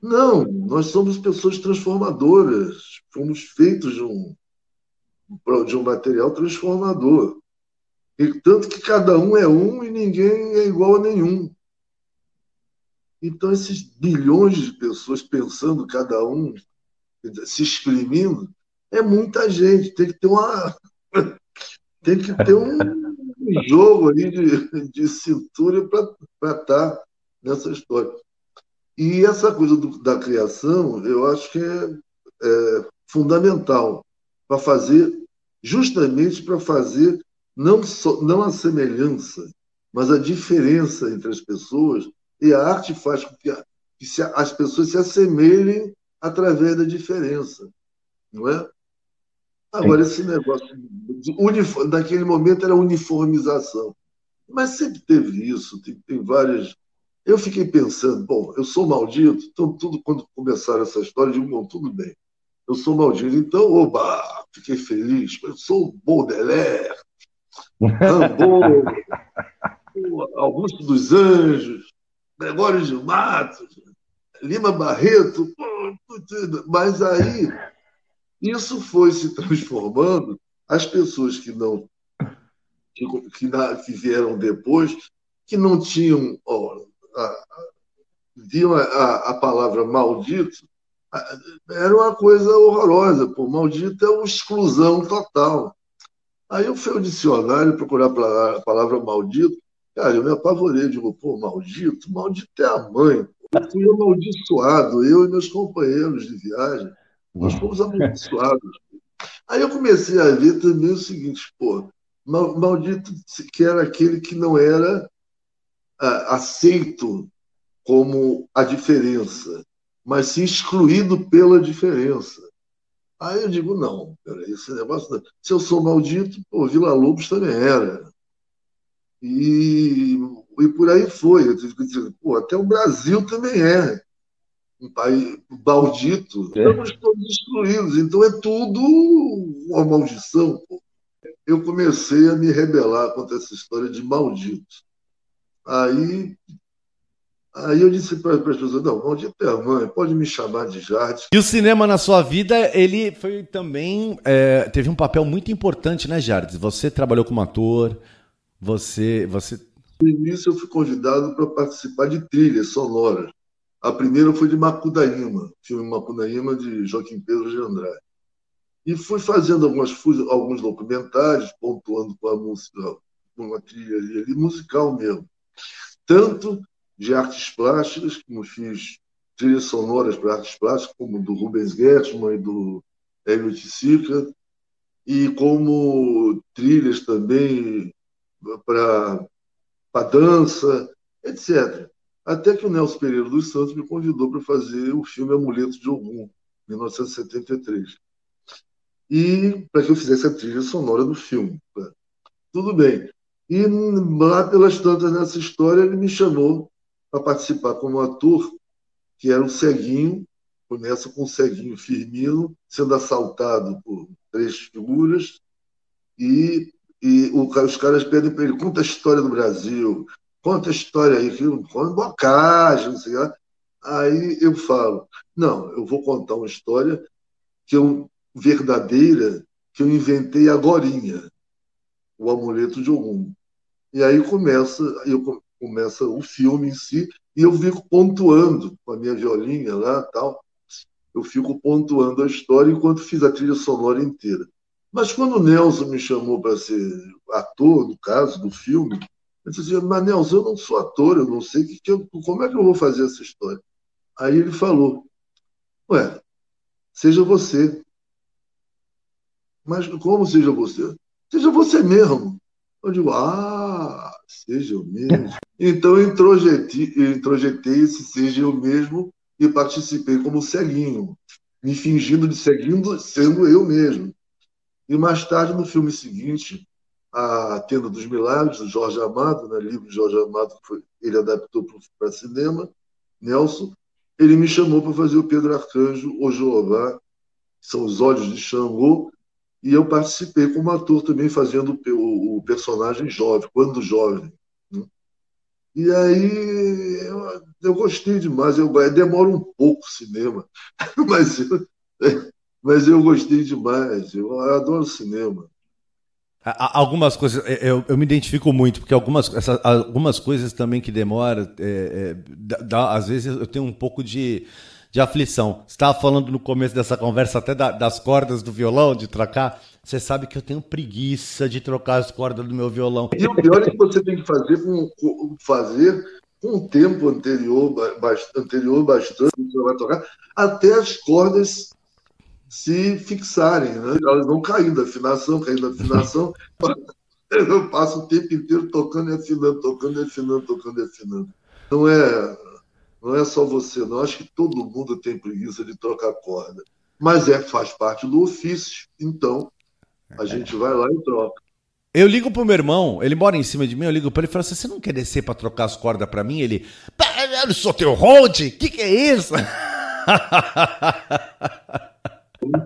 Não, nós somos pessoas transformadoras. Fomos feitos de um, de um material transformador. E tanto que cada um é um e ninguém é igual a nenhum. Então, esses bilhões de pessoas pensando cada um, se exprimindo, é muita gente. Tem que ter uma. Tem que ter um, jogo ali de, de cintura para estar tá nessa história. E essa coisa do, da criação, eu acho que é, é fundamental para fazer, justamente para fazer não, só, não a semelhança, mas a diferença entre as pessoas. E a arte faz com que, a, que se, as pessoas se assemelhem através da diferença, não é? Agora, esse negócio, uniform, naquele momento era uniformização. Mas sempre teve isso, tem, tem várias. Eu fiquei pensando, bom, eu sou maldito, então tudo quando começaram essa história, eu digo, bom, tudo bem, eu sou maldito, então, oba, fiquei feliz, eu sou Baudelaire, Rambaud, Augusto dos Anjos, Gregório de Matos, Lima Barreto, mas aí isso foi se transformando. As pessoas que não que, que, que vieram depois, que não tinham ó, viam a, a, a, palavra maldito, era uma coisa horrorosa. Pô, maldito é uma exclusão total. Aí eu fui ao dicionário procurar a palavra maldito. Cara, eu me apavorei. Digo, pô, maldito? Maldito é a mãe. Eu fui amaldiçoado, eu e meus companheiros de viagem. Nós fomos amaldiçoados. Aí eu comecei a ver também o seguinte, pô, maldito que era aquele que não era ah, aceito como a diferença, mas sim excluído pela diferença. Aí eu digo, não, peraí, esse negócio. Se eu sou maldito, pô, Vila Lobos também era. E, e por aí foi. Eu tive que dizer, pô, até o Brasil também é um país maldito. É. Estamos todos excluídos. Então é tudo uma maldição. Eu comecei a me rebelar contra essa história de maldito. Aí Aí eu disse para as pessoas, não, maldito é mãe, pode me chamar de Jardim. E o cinema na sua vida, ele foi também, é, teve um papel muito importante, né, Jardim? Você trabalhou como ator, você... você... No início eu fui convidado para participar de trilhas sonoras. A primeira foi de Macudaíma, filme Macudaíma de Joaquim Pedro de Andrade. E fui fazendo algumas, alguns documentários, pontuando com a música, com uma trilha ali, musical mesmo. Tanto de artes plásticas, como fiz trilhas sonoras para artes plásticas, como do Rubens Gertman e do Hélio Tissica, e como trilhas também para dança, etc. Até que o Nelson Pereira dos Santos me convidou para fazer o filme Amuleto de Ogum, 1973. E para que eu fizesse a trilha sonora do filme. Tudo bem. E lá pelas tantas nessa história, ele me chamou para participar como ator, que era um ceguinho, começa com um ceguinho Firmino, sendo assaltado por três figuras, e, e o, os caras pedem para ele, conta a história do Brasil, conta a história aí, que conta bocagem, não sei lá. Aí eu falo, não, eu vou contar uma história que eu, verdadeira, que eu inventei agorinha, o amuleto de Ogum. E aí começa, eu começa o filme em si, e eu fico pontuando com a minha violinha lá tal. Eu fico pontuando a história enquanto fiz a trilha sonora inteira. Mas quando o Nelson me chamou para ser ator, no caso, do filme, eu disse assim, mas Nelson, eu não sou ator, eu não sei que, que eu, como é que eu vou fazer essa história. Aí ele falou, ué, seja você. Mas como seja você? Seja você mesmo. Eu digo, ah, seja eu mesmo. Então introjetei, introjetei esse seja eu mesmo e participei como ceguinho, me fingindo de ceguinho, sendo eu mesmo. E mais tarde, no filme seguinte, A Tenda dos Milagres, do Jorge Amado, né, livro de Jorge Amado, que foi, ele adaptou para cinema, Nelson, ele me chamou para fazer o Pedro Arcanjo, o Jeová, são os olhos de Xangô, e eu participei como ator também, fazendo o, o personagem jovem, quando jovem. Né? E aí eu, eu, gostei demais. Eu, demora um pouco o cinema, mas eu, mas eu gostei demais. Eu, adoro cinema. Algumas coisas, eu, eu, me identifico muito, porque algumas, essa, algumas coisas também que demoram, é, é, dá, às vezes eu tenho um pouco de de aflição. Você estava falando no começo dessa conversa até da, das cordas do violão, de trocar. Você sabe que eu tenho preguiça de trocar as cordas do meu violão. E o pior é que você tem que fazer com, com fazer com um tempo anterior, anterior bastante, você vai tocar, até as cordas se fixarem, né? elas vão caindo, afinação, caindo, afinação. Eu passo o tempo inteiro tocando e afinando, tocando e afinando, tocando e afinando. Não é não é só você, não. Acho que todo mundo tem preguiça de trocar corda. Mas é, faz parte do ofício. Então, a é. gente vai lá e troca. Eu ligo pro meu irmão, ele mora em cima de mim, eu ligo pra ele e falo assim: você não quer descer pra trocar as cordas pra mim? Ele, eu sou teu hold? Que que é isso?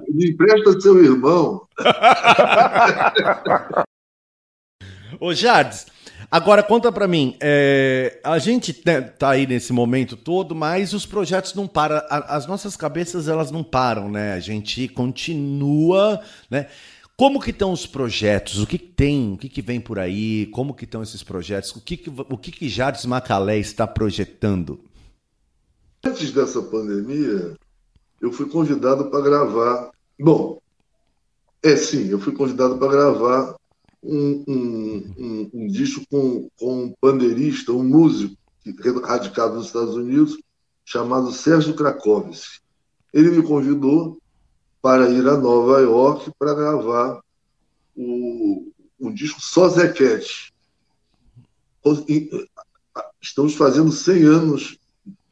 Me empresta seu irmão. Ô Jardes, Agora, conta para mim, é, a gente tá aí nesse momento todo, mas os projetos não param, as nossas cabeças elas não param, né? A gente continua, né? Como que estão os projetos? O que, tem? O que, que vem por aí? Como que estão esses projetos? O que que, o que, que Jardim Macalé está projetando? Antes dessa pandemia, eu fui convidado para gravar. Bom, é sim, eu fui convidado para gravar um, um, um, um, disco com, com um pandeirista, um músico radicado nos Estados Unidos, chamado Sérgio Krakowski. Ele me convidou para ir a Nova York para gravar o, o disco Só Zequete. Estamos fazendo 100 anos.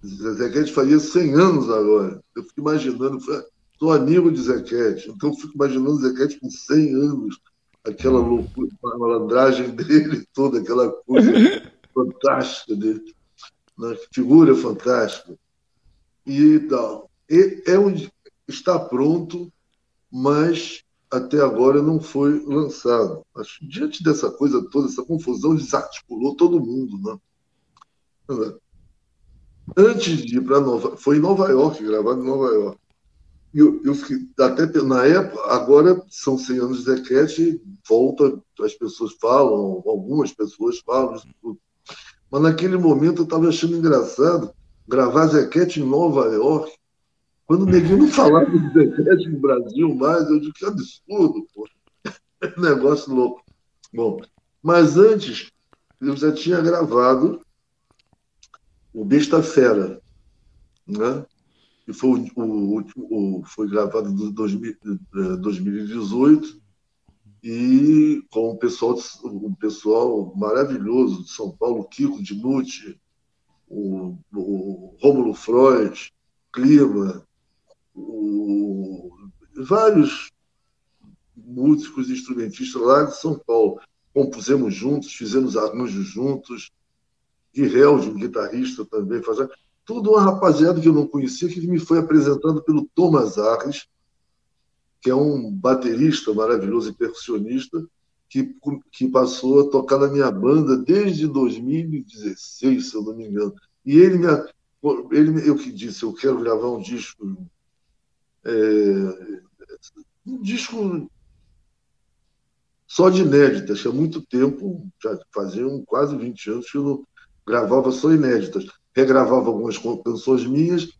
Zequete faria 100 anos agora. Eu fico imaginando, sou amigo de Zequete, então eu fico imaginando Zequete com 100 anos, aquela loucura, a malandragem dele toda, aquela coisa fantástica dele, né? figura fantástica. E tal. E é um, está pronto, mas até agora não foi lançado. Que diante dessa coisa toda, essa confusão, desarticulou todo mundo. Né? Antes de ir para Nova foi em Nova York, gravado em Nova York. Eu, eu fiquei, até na época, agora são 100 anos de Zequete, volta, as pessoas falam, algumas pessoas falam isso. Mas naquele momento eu estava achando engraçado gravar Zequete em Nova York, quando neguinho não falava de Zequete no Brasil mais, eu digo que absurdo, pô. Negócio louco. Bom, mas antes, eu já tinha gravado o Besta Fera, né? que foi, o, o, o foi gravado em 2018 eh, e com um pessoal, um pessoal maravilhoso de São Paulo, Kiko Dinucci, o, o Rômulo Freud, Clima, o, vários músicos e instrumentistas lá de São Paulo. Compusemos juntos, fizemos arranjos juntos. Guirel, um guitarrista também, fazendo. Tudo uma rapaziada que eu não conhecia, que me foi apresentado pelo Thomas Arres, que é um baterista maravilhoso e percussionista, que, que passou a tocar na minha banda desde 2016, se eu não me engano. E ele me, ele, eu que disse, eu quero gravar um disco é, um disco só de inéditas, há muito tempo, já faziam quase 20 anos que eu não gravava só inéditas. Regravava algumas canções minhas,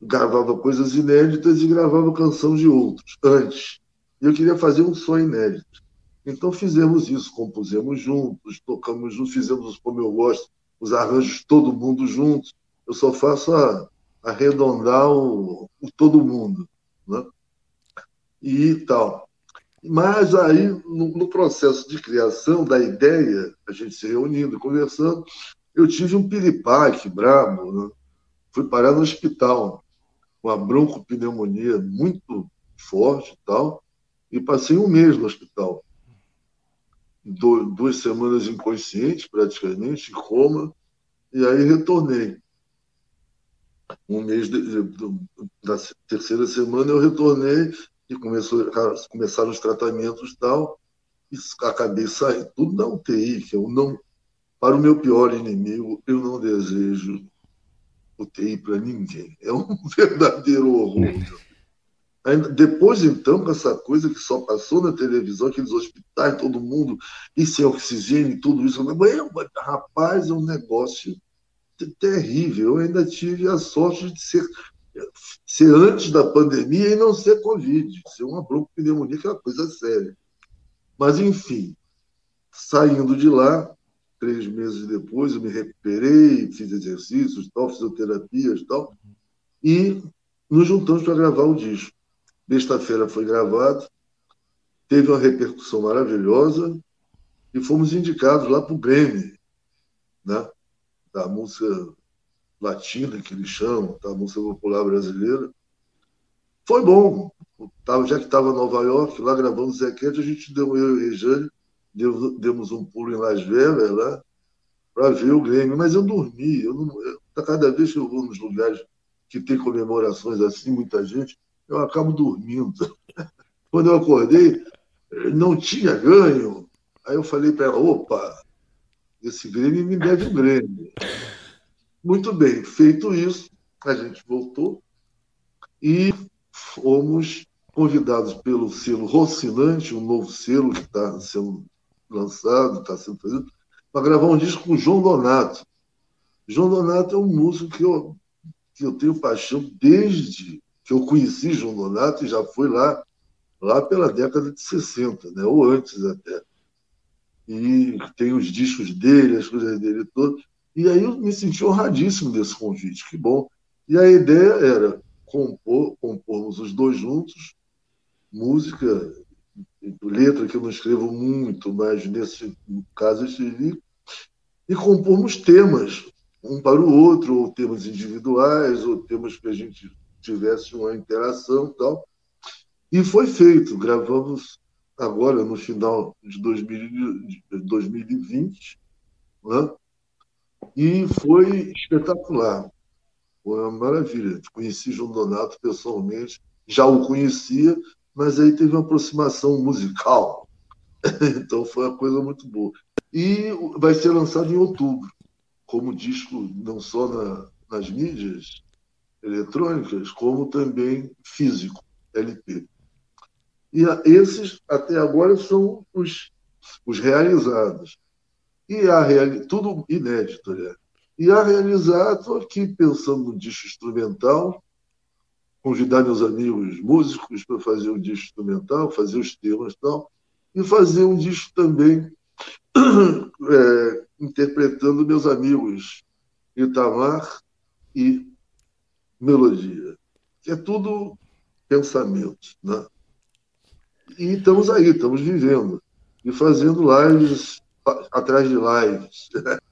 gravava coisas inéditas e gravava canção de outros, antes. E eu queria fazer um só inédito. Então fizemos isso, compusemos juntos, tocamos juntos, fizemos, como eu gosto, os arranjos todo mundo juntos. Eu só faço a, arredondar o, o todo mundo né? e tal. Mas aí, no, no, processo de criação da ideia, a gente se reunindo, conversando, eu tive um piripaque brabo, né? fui parar no hospital, com a broncopneumonia muito forte e tal, e passei um mês no hospital. Do, duas semanas inconsciente, praticamente, em coma, e aí retornei um mês de, de, da terceira semana eu retornei e começou, começaram os tratamentos e tal, e acabei saindo tudo na UTI, que eu não, para o meu pior inimigo, eu não desejo UTI para ninguém. É um verdadeiro horror. Ainda, depois, então, com essa coisa que só passou na televisão, aqueles hospitais, todo mundo, e sem oxigênio e tudo isso, rapaz, é um negócio terrível. Eu ainda tive a sorte de ser, ser antes da pandemia e não ser Covid, ser uma bronquopneumonia, que é uma coisa séria. Mas, enfim, saindo de lá, três meses depois, eu me recuperei, fiz exercícios, tal, fisioterapias tal, e nos juntamos para gravar o disco. Sexta-feira foi gravado, teve uma repercussão maravilhosa e fomos indicados lá para o Grêmio, né? da música latina, que eles chamam, da música popular brasileira. Foi bom. Já que estava em Nova York, lá gravando Zequete, a gente deu, eu e Rejane, demos um pulo em Las Vegas lá, para ver o Grêmio. Mas eu dormi. Eu não, eu, cada vez que eu vou nos lugares que tem comemorações assim, muita gente, eu acabo dormindo. Quando eu acordei, não tinha ganho. Aí eu falei para ela: opa, esse Grêmio me deve um Grêmio. Muito bem, feito isso, a gente voltou e fomos convidados pelo selo Rocinante, um novo selo que está sendo lançado, está sendo feito, para gravar um disco com o João Donato. João Donato é um músico que eu, que eu tenho paixão desde que eu conheci João Donato e já foi lá, lá pela década de 60, né? ou antes até. E tem os discos dele, as coisas dele todas. E aí eu me senti honradíssimo desse convite, que bom. E a ideia era compor, compormos os dois juntos, música, letra que eu não escrevo muito, mas nesse caso eu escrevi, e compormos temas, um para o outro, ou temas individuais, ou temas que a gente tivesse uma interação e tal. E foi feito, gravamos agora no final de 2020, né? e foi espetacular. Foi uma maravilha. Conheci João Donato pessoalmente, já o conhecia, mas aí teve uma aproximação musical. então foi uma coisa muito boa. E vai ser lançado em outubro, como disco não só na, nas mídias eletrônicas, como também físico, LP. E esses, até agora, são os, os realizados. E a reali... tudo inédito, né? E a realizar, estou aqui pensando no disco instrumental, convidar meus amigos músicos para fazer um disco instrumental, fazer os temas e tal, e fazer um disco também é, interpretando meus amigos Itamar e Melodia, que é tudo pensamento, né? E estamos aí, estamos vivendo e fazendo lives atrás de lives.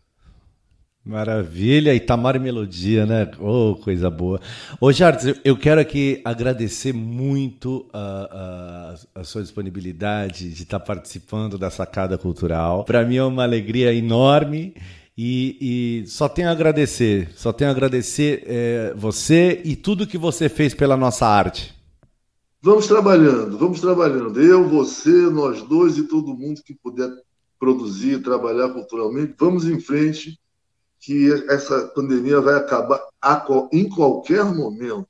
Maravilha, Itamar e Melodia, né? Oh, coisa boa. Ô, Jardim, eu quero aqui agradecer muito a, a, a sua disponibilidade de estar participando da Sacada Cultural. Para mim é uma alegria enorme e, e, só tenho a agradecer, só tenho a agradecer é, você e tudo que você fez pela nossa arte. Vamos trabalhando, vamos trabalhando. Eu, você, nós dois e todo mundo que puder produzir, trabalhar culturalmente, vamos em frente que essa pandemia vai acabar em qualquer momento.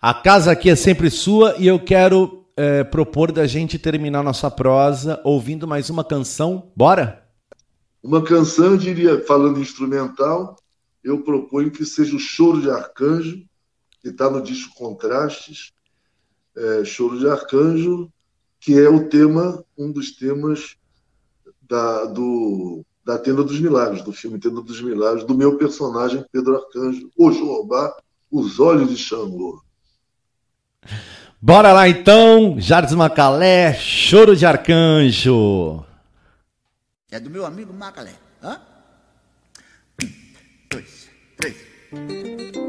A casa aqui é sempre sua e eu quero é, propor da gente terminar nossa prosa ouvindo mais uma canção. Bora? Uma canção, eu diria, falando instrumental, eu proponho que seja o Choro de Arcanjo, que está no disco Contrastes, é, Choro de Arcanjo, que é o tema, um dos temas da, do da Tenda dos Milagres, do filme Tenda dos Milagres, do meu personagem Pedro Arcanjo, o Jobá, Os Olhos de Xangô. Bora lá então, Jardim Macalé, Choro de Arcanjo. É do meu amigo Macalé. Hã? Um, dois, três.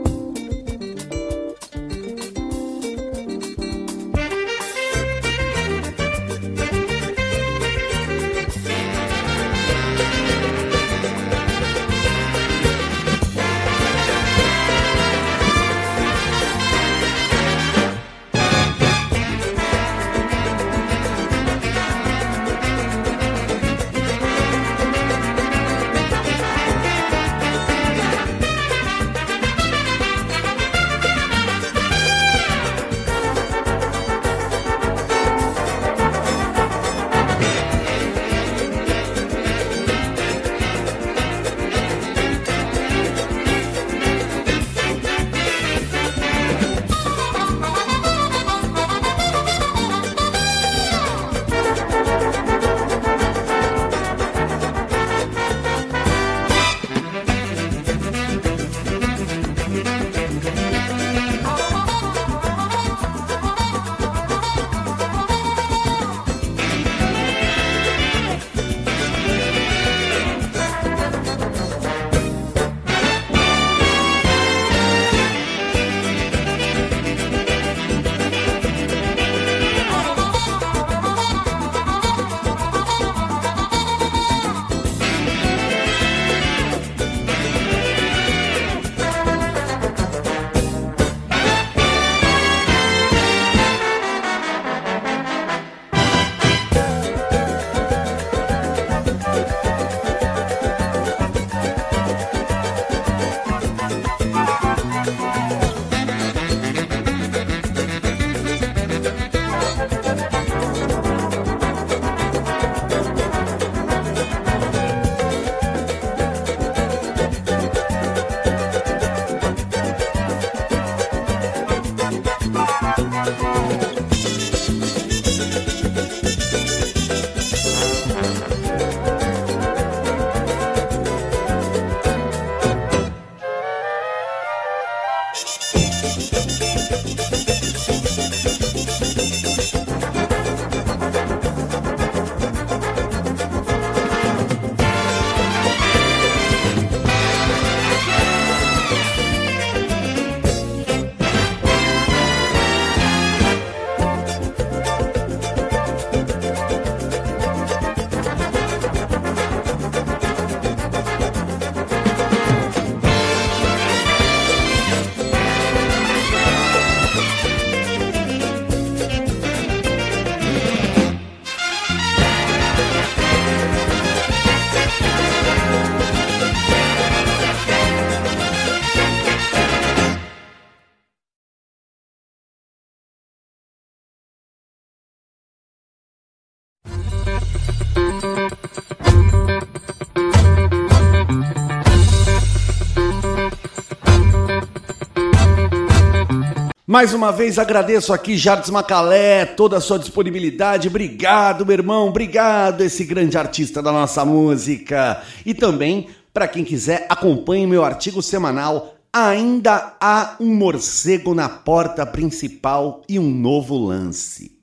Mais uma vez agradeço aqui, Jardim Macalé, toda a sua disponibilidade. Obrigado, meu irmão. Obrigado, esse grande artista da nossa música. E também, para quem quiser, acompanhe meu artigo semanal. Ainda há um morcego na porta principal e um novo lance.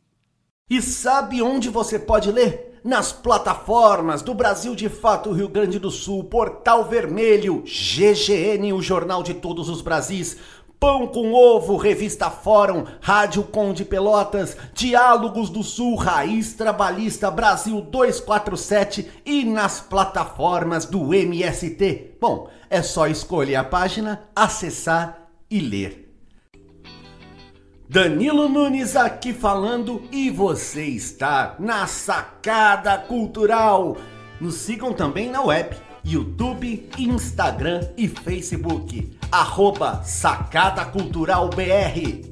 E sabe onde você pode ler? Nas plataformas do Brasil de Fato Rio Grande do Sul, Portal Vermelho, GGN, o Jornal de Todos os Brasis Pão com Ovo, Revista Fórum, Rádio Conde Pelotas, Diálogos do Sul, Raiz Trabalhista Brasil 247 e nas plataformas do MST. Bom, é só escolher a página, acessar e ler. Danilo Nunes aqui falando e você está na Sacada Cultural. Nos sigam também na web YouTube, Instagram e Facebook. Arroba Sacada Cultural BR.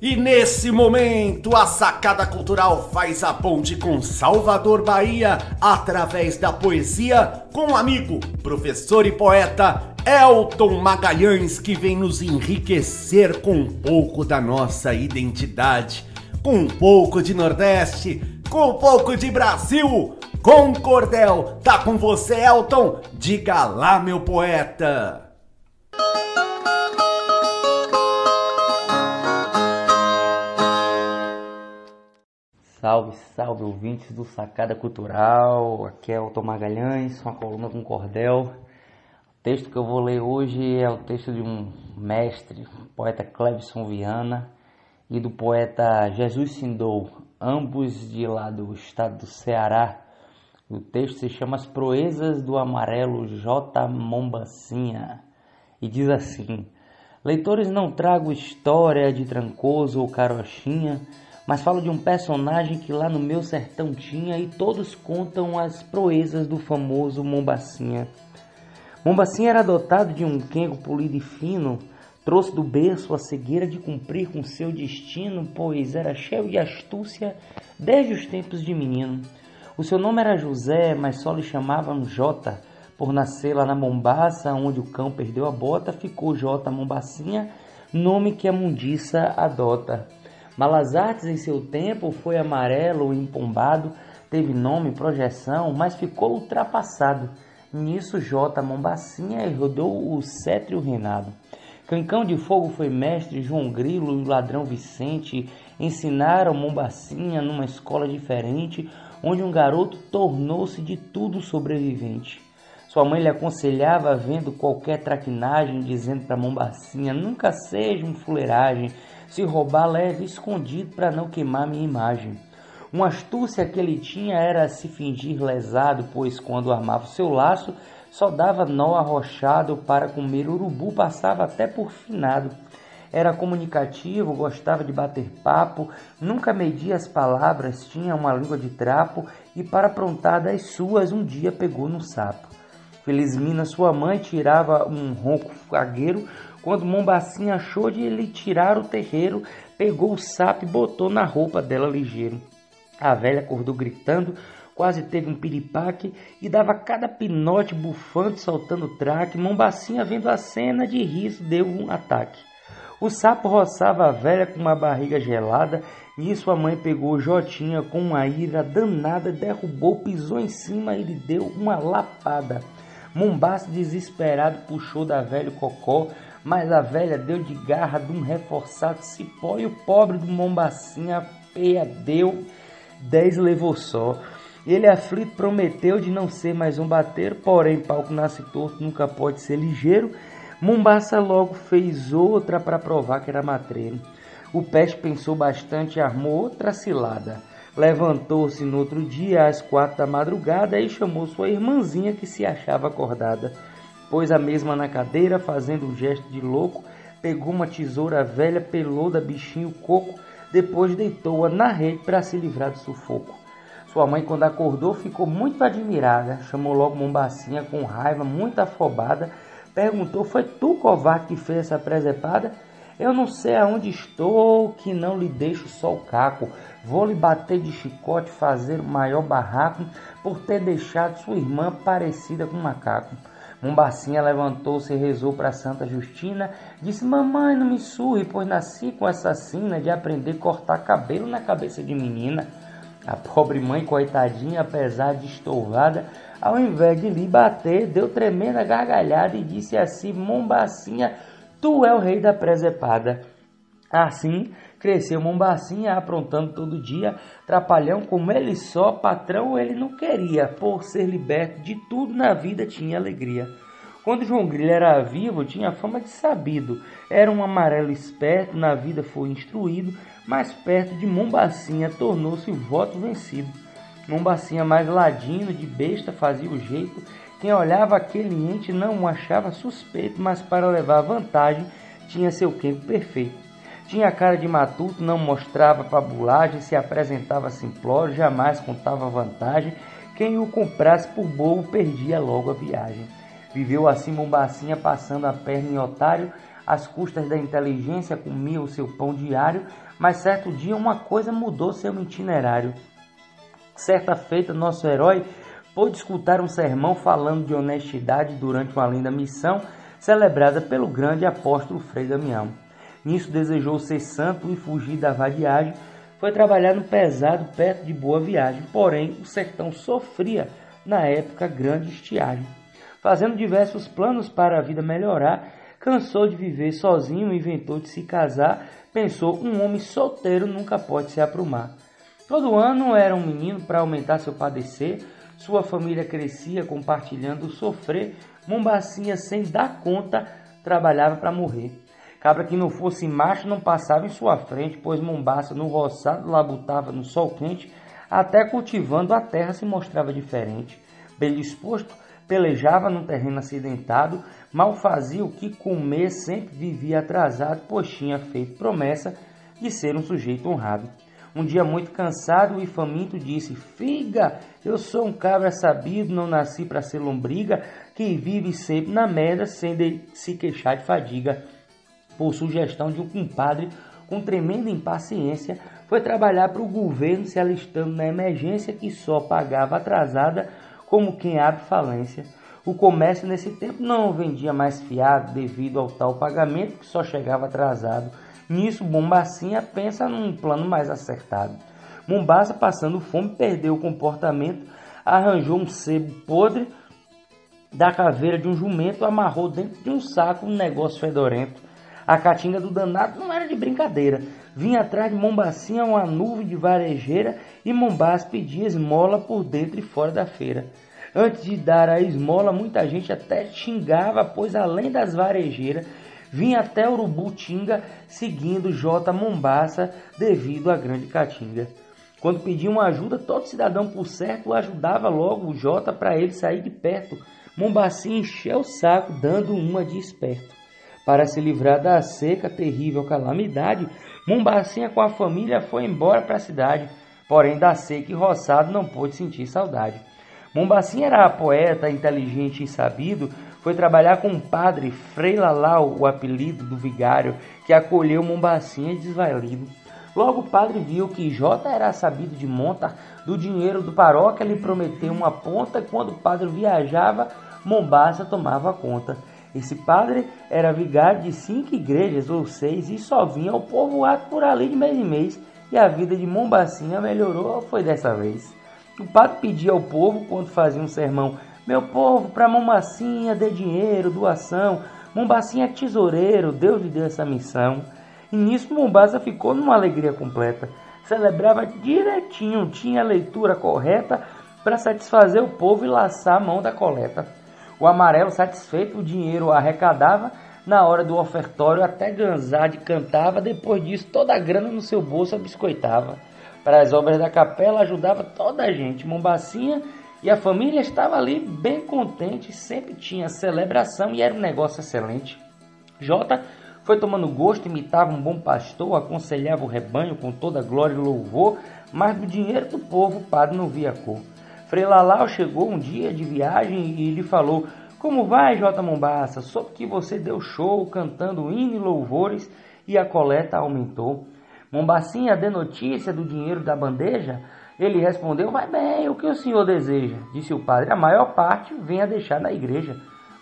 E nesse momento, a Sacada Cultural faz a ponte com Salvador Bahia através da poesia com o amigo, professor e poeta Elton Magalhães, que vem nos enriquecer com um pouco da nossa identidade, com um pouco de Nordeste, com um pouco de Brasil, com cordel. Tá com você, Elton? Diga lá, meu poeta. Salve, salve ouvintes do Sacada Cultural. Aqui é Elton Magalhães, uma coluna com cordel. O texto que eu vou ler hoje é o texto de um mestre, poeta Clebson Viana, e do poeta Jesus Sindou, ambos de lá do estado do Ceará. O texto se chama As Proezas do Amarelo J. Mombacinha e diz assim: Leitores, não trago história de Trancoso ou Carochinha, mas falo de um personagem que lá no meu sertão tinha e todos contam as proezas do famoso Mombacinha. Mombacinha era dotado de um quengo polido e fino, Trouxe do berço a cegueira de cumprir com seu destino, pois era cheio de astúcia desde os tempos de menino. O seu nome era José, mas só lhe chamavam Jota. Por nascer lá na Mombaça, onde o cão perdeu a bota, ficou Jota Mombacinha, nome que a mundiça adota. Malas Artes em seu tempo foi amarelo e empombado, teve nome, projeção, mas ficou ultrapassado. Nisso Jota Mombacinha herdou o cetro reinado. Cancão de Fogo foi mestre, João Grilo e o ladrão Vicente ensinaram Mombacinha numa escola diferente, onde um garoto tornou-se de tudo sobrevivente. Sua mãe lhe aconselhava, vendo qualquer traquinagem, dizendo para Mombacinha: nunca seja um fuleiragem, se roubar leve escondido para não queimar minha imagem. Uma astúcia que ele tinha era se fingir lesado, pois quando armava seu laço, só dava nó arrochado para comer urubu, passava até por finado. Era comunicativo, gostava de bater papo, nunca media as palavras, tinha uma língua de trapo e para aprontar das suas um dia pegou no sapo. Felizmina, sua mãe, tirava um ronco fagueiro quando Mombacinha achou de lhe tirar o terreiro, pegou o sapo e botou na roupa dela ligeiro. A velha acordou gritando, quase teve um piripaque e dava cada pinote bufante soltando traque. Mombacinha, vendo a cena de riso, deu um ataque. O sapo roçava a velha com uma barriga gelada e sua mãe pegou Jotinha com uma ira danada, derrubou, pisou em cima e lhe deu uma lapada. Mombaça, desesperado, puxou da velha cocó, mas a velha deu de garra de um reforçado cipó e o pobre do Mombacinha feia deu, dez levou só. Ele aflito prometeu de não ser mais um bater, porém palco nasce torto, nunca pode ser ligeiro. Mombaça logo fez outra para provar que era matreiro. O peste pensou bastante e armou outra cilada. Levantou-se no outro dia às quatro da madrugada e chamou sua irmãzinha que se achava acordada. Pôs a mesma na cadeira, fazendo um gesto de louco, pegou uma tesoura velha, pelou da bichinho coco, depois deitou-a na rede para se livrar do sufoco. Sua mãe, quando acordou, ficou muito admirada, chamou logo Mombacinha com raiva, muito afobada, perguntou: Foi tu, covarde, que fez essa presepada? Eu não sei aonde estou, que não lhe deixo só o caco. Vou lhe bater de chicote, fazer o maior barraco, por ter deixado sua irmã parecida com um macaco. Mombacinha levantou-se e rezou para Santa Justina. Disse: Mamãe, não me surre, pois nasci com essa sina de aprender a cortar cabelo na cabeça de menina. A pobre mãe, coitadinha, apesar de estouvada, ao invés de lhe bater, deu tremenda gargalhada e disse assim: Mombacinha, Tu é o rei da presepada. Assim, cresceu Mombacinha aprontando todo dia, trapalhão como ele só, patrão ele não queria, por ser liberto de tudo na vida tinha alegria. Quando João Grilo era vivo, tinha fama de sabido, era um amarelo esperto, na vida foi instruído, mas perto de Mombacinha tornou-se o voto vencido. Mombacinha mais ladino, de besta, fazia o jeito, quem olhava aquele ente não o achava suspeito, mas para levar vantagem tinha seu queiro perfeito. Tinha cara de matuto, não mostrava fabulagem, se apresentava simplório, jamais contava vantagem. Quem o comprasse por bobo perdia logo a viagem. Viveu assim Mombacinha, passando a perna em otário, às custas da inteligência comia o seu pão diário, mas certo dia uma coisa mudou seu itinerário. Certa feita, nosso herói pôde escutar um sermão falando de honestidade durante uma linda missão celebrada pelo grande apóstolo Frei Damião. Nisso desejou ser santo e fugir da vadiagem, foi trabalhar no pesado perto de Boa Viagem, porém o sertão sofria na época grande estiagem. Fazendo diversos planos para a vida melhorar, cansou de viver sozinho, inventou de se casar, pensou um homem solteiro nunca pode se aprumar. Todo ano era um menino para aumentar seu padecer, sua família crescia compartilhando o sofrer. Mombacinha, sem dar conta, trabalhava para morrer. Cabra que não fosse macho não passava em sua frente, pois Mombaça no roçado labutava no sol quente, até cultivando a terra se mostrava diferente. Bem disposto, pelejava num terreno acidentado, mal fazia o que comer, sempre vivia atrasado, pois tinha feito promessa de ser um sujeito honrado. Um dia muito cansado e faminto disse: Figa, eu sou um cabra sabido, não nasci para ser lombriga, que vive sempre na merda sem se queixar de fadiga. Por sugestão de um compadre com tremenda impaciência, foi trabalhar para o governo se alistando na emergência que só pagava atrasada como quem abre falência. O comércio nesse tempo não vendia mais fiado devido ao tal pagamento que só chegava atrasado. Nisso, Bombacinha pensa num plano mais acertado. Mombasa, passando fome, perdeu o comportamento, arranjou um sebo podre da caveira de um jumento, amarrou dentro de um saco um negócio fedorento. A caatinga do danado não era de brincadeira. Vinha atrás de Mombacinha uma nuvem de varejeira e Mombasa pedia esmola por dentro e fora da feira. Antes de dar a esmola, muita gente até xingava, pois além das varejeiras, vinha até Urubutinga seguindo J. Mombaça devido à grande caatinga. Quando pediam ajuda, todo cidadão por certo ajudava logo o J para ele sair de perto. Mombacinha encheu o saco, dando uma de esperto. Para se livrar da seca, terrível calamidade, Mombacinha com a família foi embora para a cidade. Porém, da seca e roçado não pôde sentir saudade. Mombacinha era poeta, inteligente e sabido, foi trabalhar com o padre Frei Lalau, o apelido do vigário, que acolheu Mombacinha desvalido. Logo o padre viu que J era sabido de monta, do dinheiro do paróquia lhe prometeu uma ponta, quando o padre viajava, Mombaça tomava conta. Esse padre era vigário de cinco igrejas ou seis e só vinha ao povoado por ali de mês em mês, e a vida de Mombacinha melhorou foi dessa vez. O padre pedia ao povo, quando fazia um sermão Meu povo, para Mombacinha dê dinheiro, doação. Mombacinha é tesoureiro, Deus lhe deu essa missão. E nisso Mombasa ficou numa alegria completa. Celebrava direitinho, tinha a leitura correta para satisfazer o povo e laçar a mão da coleta. O amarelo, satisfeito, o dinheiro arrecadava. Na hora do ofertório, até Ganzade cantava. Depois disso, toda a grana no seu bolso biscoitava. Para as obras da capela, ajudava toda a gente. Mombacinha e a família estava ali bem contente. Sempre tinha celebração e era um negócio excelente. Jota foi tomando gosto, imitava um bom pastor, aconselhava o rebanho com toda glória e louvor, mas do dinheiro do povo o padre não via cor. Frei Lalau chegou um dia de viagem e lhe falou: Como vai, J. Mombaça? Soube que você deu show cantando hino e louvores e a coleta aumentou. Mombacinha dê notícia do dinheiro da bandeja? Ele respondeu: Vai bem, o que o senhor deseja? Disse o padre: A maior parte vem a deixar na igreja.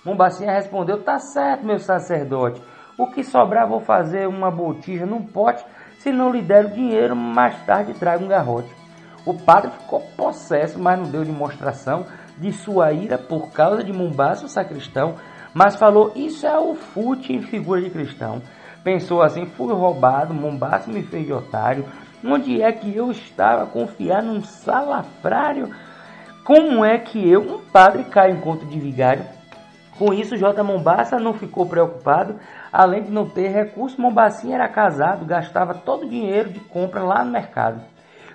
Mombacinha respondeu: Tá certo, meu sacerdote. O que sobrar vou fazer uma botija num pote. Se não lhe der o dinheiro, mais tarde trago um garrote. O padre ficou possesso, mas não deu demonstração de sua ira por causa de Mombaça, o sacristão, mas falou: Isso é o fute em figura de cristão. Pensou assim: Fui roubado, Mombaça me fez de otário. Onde é que eu estava confiar num salafrário? Como é que eu, um padre, caio em conta de vigário? Com isso, J. Mombaça não ficou preocupado. Além de não ter recurso, Mombacinha era casado, gastava todo o dinheiro de compra lá no mercado.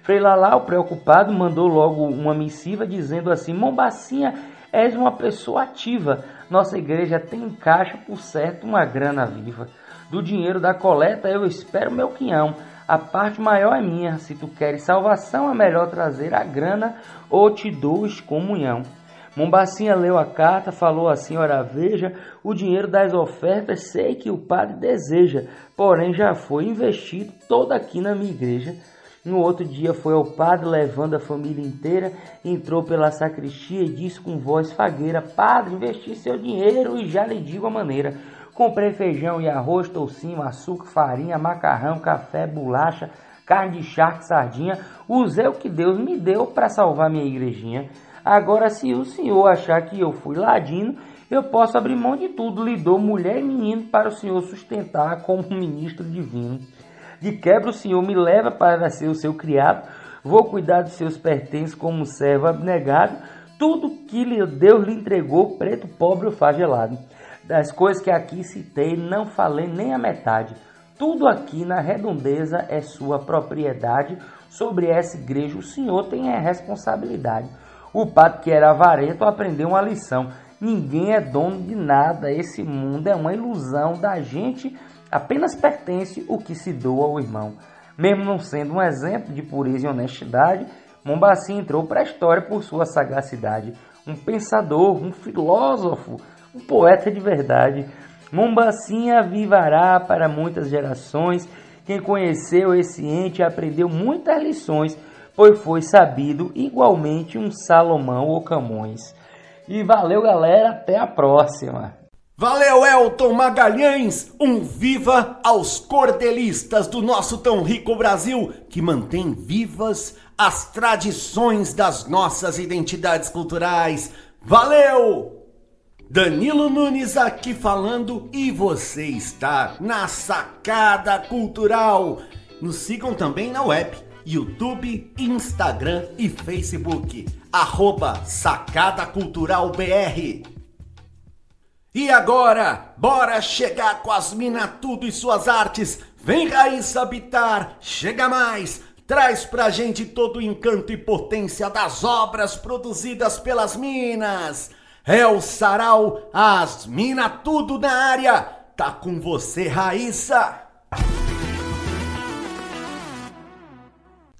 Frei Lalau, preocupado, mandou logo uma missiva dizendo assim: Mombacinha, és uma pessoa ativa. Nossa igreja tem em caixa, por certo, uma grana viva. Do dinheiro da coleta eu espero meu quinhão. A parte maior é minha. Se tu queres salvação, é melhor trazer a grana ou te dou excomunhão. Mombacinha leu a carta, falou assim: Ora, veja, o dinheiro das ofertas sei que o padre deseja, porém já foi investido todo aqui na minha igreja. No outro dia foi ao padre, levando a família inteira, entrou pela sacristia e disse com voz fagueira: Padre, investi seu dinheiro e já lhe digo a maneira. Comprei feijão e arroz, toucinho, açúcar, farinha, macarrão, café, bolacha, carne de charque, sardinha. Usei o que Deus me deu para salvar minha igrejinha. Agora, se o senhor achar que eu fui ladino, eu posso abrir mão de tudo. Lhe dou mulher e menino para o senhor sustentar como ministro divino. De quebra, o senhor me leva para ser o seu criado. Vou cuidar dos seus pertences como servo abnegado. Tudo que Deus lhe entregou, preto, pobre ou fagelado. Das coisas que aqui citei, não falei nem a metade. Tudo aqui na redondeza é sua propriedade. Sobre essa igreja, o senhor tem a responsabilidade. O padre que era avarento aprendeu uma lição. Ninguém é dono de nada. Esse mundo é uma ilusão da gente. Apenas pertence o que se doa ao irmão. Mesmo não sendo um exemplo de pureza e honestidade, Mombassi entrou para a história por sua sagacidade. Um pensador, um filósofo, um poeta de verdade. Mombassinha vivará para muitas gerações. Quem conheceu esse ente aprendeu muitas lições pois foi sabido igualmente um Salomão ou Camões. E valeu, galera, até a próxima. Valeu, Elton Magalhães! Um viva aos cordelistas do nosso tão rico Brasil, que mantém vivas as tradições das nossas identidades culturais. Valeu! Danilo Nunes aqui falando e você está na Sacada Cultural. Nos sigam também na web YouTube, Instagram e Facebook. Arroba Sacada Cultural BR. E agora, bora chegar com as mina tudo e suas artes. Vem Raíssa habitar, chega mais. Traz pra gente todo o encanto e potência das obras produzidas pelas minas. É o Sarau, as mina tudo na área. Tá com você, Raíssa.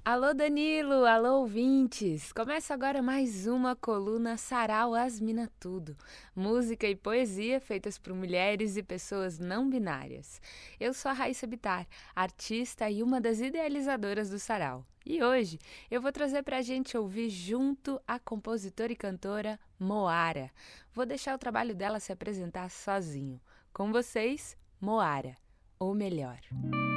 Alô Danilo, alô ouvintes! Começa agora mais uma coluna Sarau Asmina Tudo, música e poesia feitas por mulheres e pessoas não binárias. Eu sou a Raíssa Bitar, artista e uma das idealizadoras do Sarau. E hoje eu vou trazer pra gente ouvir junto a compositora e cantora Moara. Vou deixar o trabalho dela se apresentar sozinho. Com vocês, Moara, ou melhor. Sempre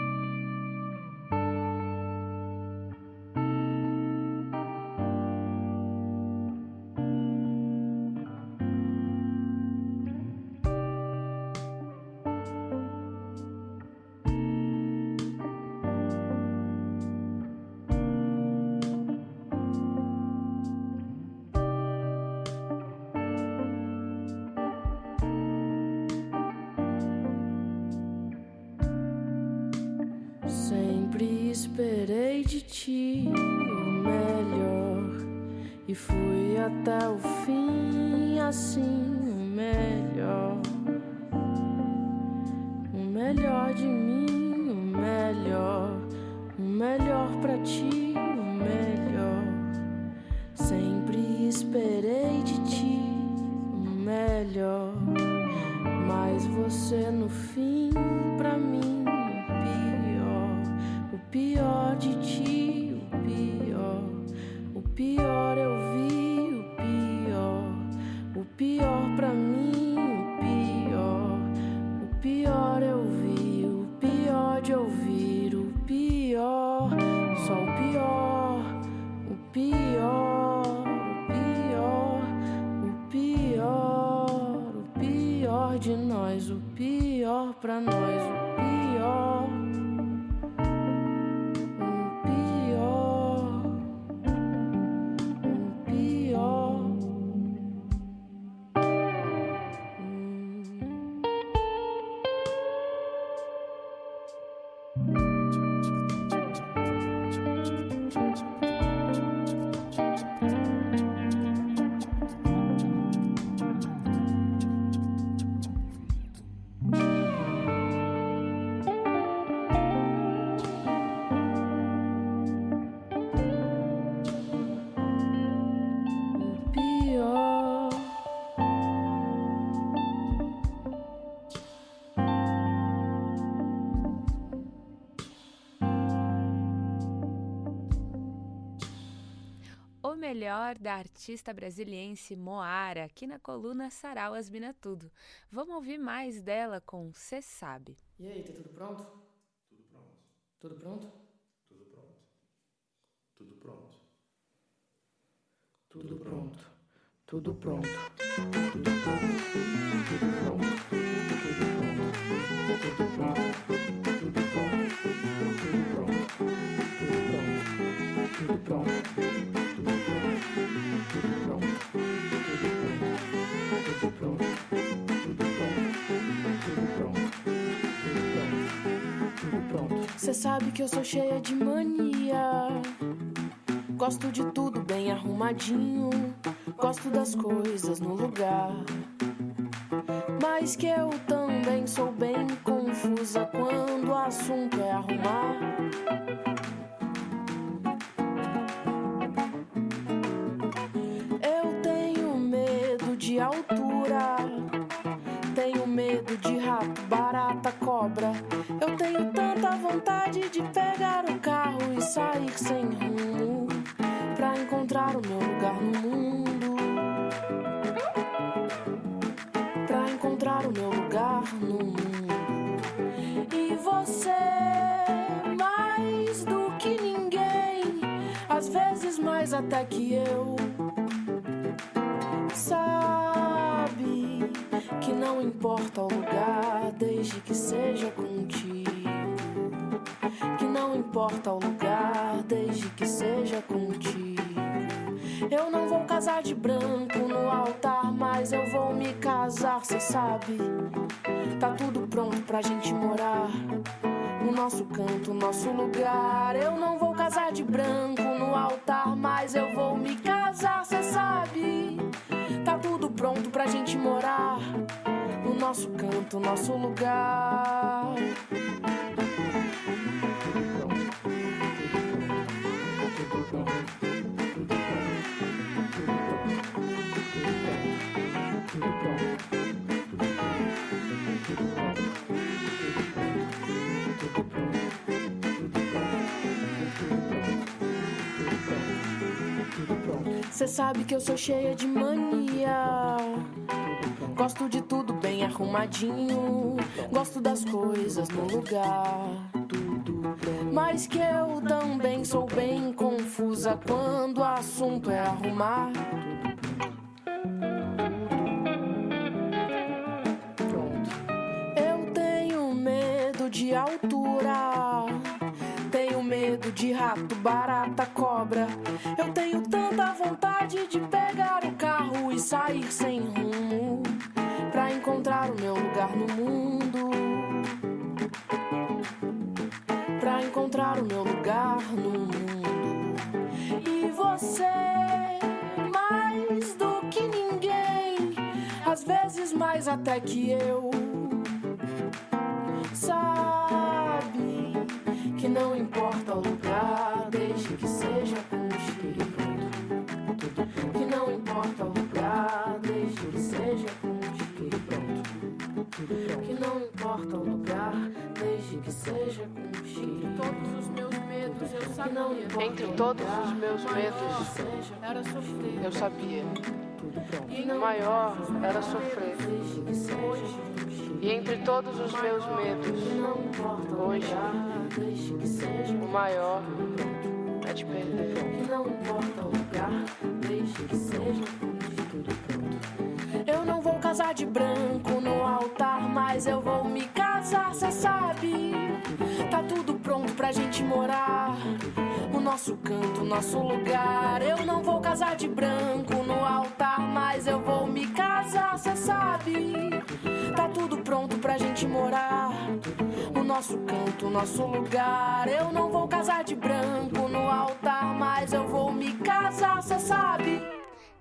melhor da artista brasiliense Moara, aqui na coluna Sarau Asmina Tudo. Vamos ouvir mais dela com Cê Sabe. E aí, tá tudo pronto? Tudo pronto. Tudo pronto? Tudo pronto. Tudo pronto. Tudo pronto. Tudo pronto. Tudo pronto. Tudo pronto. Tudo pronto. Tudo Cê sabe que eu sou cheia de mania. Gosto de tudo bem arrumadinho. Gosto das coisas no lugar. Mas que eu também sou bem confusa quando o assunto é arrumar. Eu tenho medo de altura. Tenho medo de rato, barata, cobra. Eu tenho tanta vontade de pegar o carro e sair sem rumo pra encontrar o meu lugar no mundo. Pra encontrar o meu lugar no mundo. E você, mais do que ninguém, às vezes mais até que eu, não importa o lugar, desde que seja contigo. Que não importa o lugar, desde que seja contigo. Eu não vou casar de branco no altar, mas eu vou me casar, cê sabe. Tá tudo pronto pra gente morar. No nosso canto, nosso lugar. Eu não vou casar de branco no altar, mas eu vou me casar, cê sabe. Tá tudo pronto pra gente morar. No nosso canto, nosso lugar. Cê sabe que eu sou cheia de mania. Gosto de tudo bem arrumadinho. Gosto das coisas no lugar. Mas que eu também sou bem confusa quando o assunto é arrumar. Eu tenho medo de altura. Medo de rato, barata, cobra. Eu tenho tanta vontade de pegar o carro e sair sem rumo pra encontrar o meu lugar no mundo. Pra encontrar o meu lugar no mundo. E você, mais do que ninguém, às vezes mais até que eu, sabe que não importa o lugar, desde que seja contigo. Que não importa o lugar, desde que seja contigo. Que não importa o lugar, desde que seja contigo. Todos os meus medos eu Que não sabia. Entre todos os meus medos, seja Era sofrer. eu sabia. O maior era sofrer. E entre todos os meus medos, hoje, o maior é te perder. que não importa o lugar, desde que seja casar de branco no altar, mas eu vou me casar, cê sabe. Tá tudo pronto pra gente morar. O nosso canto, nosso lugar. Eu não vou casar de branco no altar, mas eu vou me casar, cê sabe. Tá tudo pronto pra gente morar. O nosso canto, nosso lugar. Eu não vou casar de branco no altar, mas eu vou me casar, cê sabe.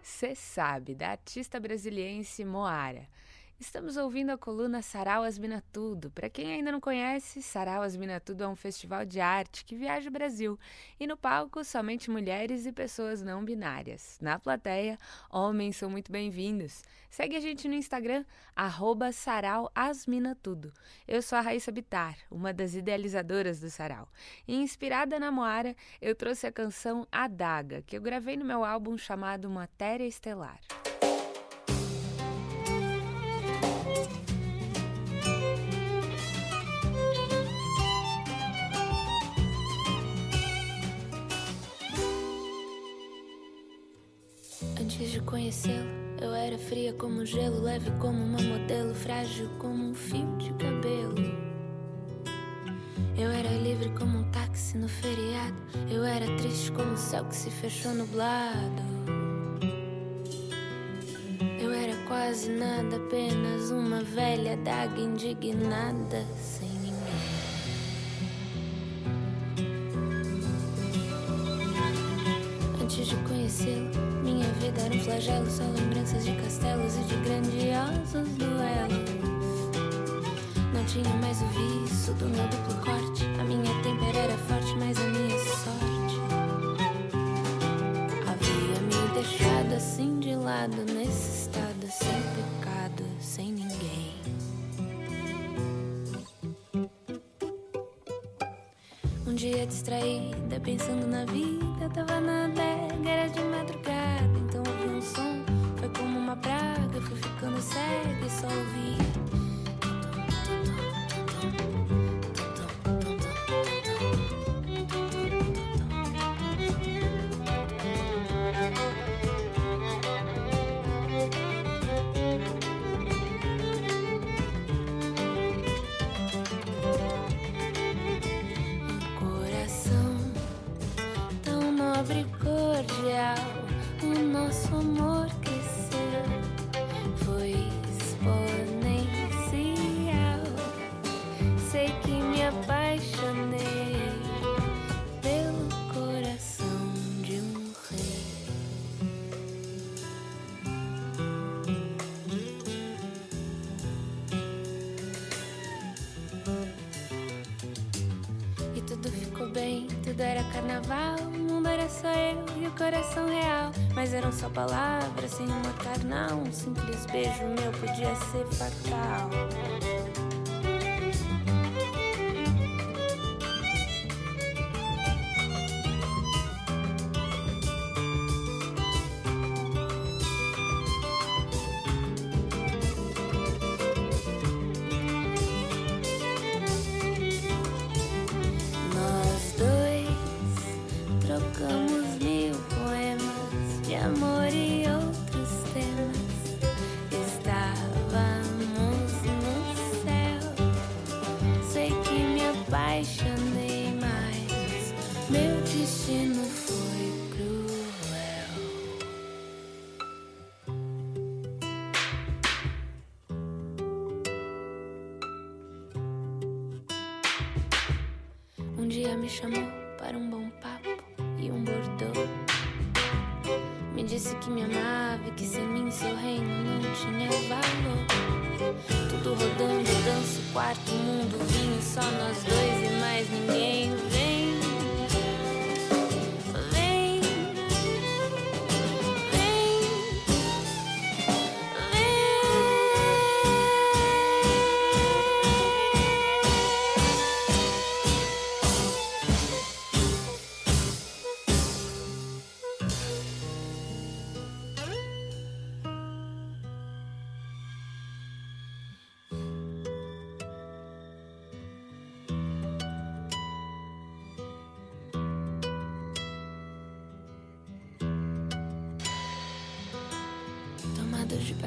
Cê sabe, da artista brasiliense Moara. Estamos ouvindo a coluna Sarau Asmina Tudo. Para quem ainda não conhece, Sarau Asmina Tudo é um festival de arte que viaja o Brasil. E no palco, somente mulheres e pessoas não binárias. Na plateia, homens são muito bem-vindos. Segue a gente no Instagram, arroba Sarau. Eu sou a Raíssa Bitar, uma das idealizadoras do Sarau. E inspirada na Moara, eu trouxe a canção Adaga, que eu gravei no meu álbum chamado Matéria Estelar. Conhecê-lo, eu era fria como gelo, leve como uma modelo, frágil como um fio de cabelo. Eu era livre como um táxi no feriado, eu era triste como o céu que se fechou nublado. Eu era quase nada, apenas uma velha daga indignada, sem ninguém. Antes de conhecê-lo, minha vida era um flagelo, só lembranças de castelos e de grandiosos duelos. Não tinha mais o vício do meu duplo corte. A minha tempera era forte, mas a minha sorte havia me deixado assim de lado, nesse estado, sem pecado, sem ninguém. Distraída, pensando na vida, tava na adega, era de madrugada, então ouvi um som, foi como uma praga, fui ficando cega e só ouvia. Beijo meu podia ser fatal.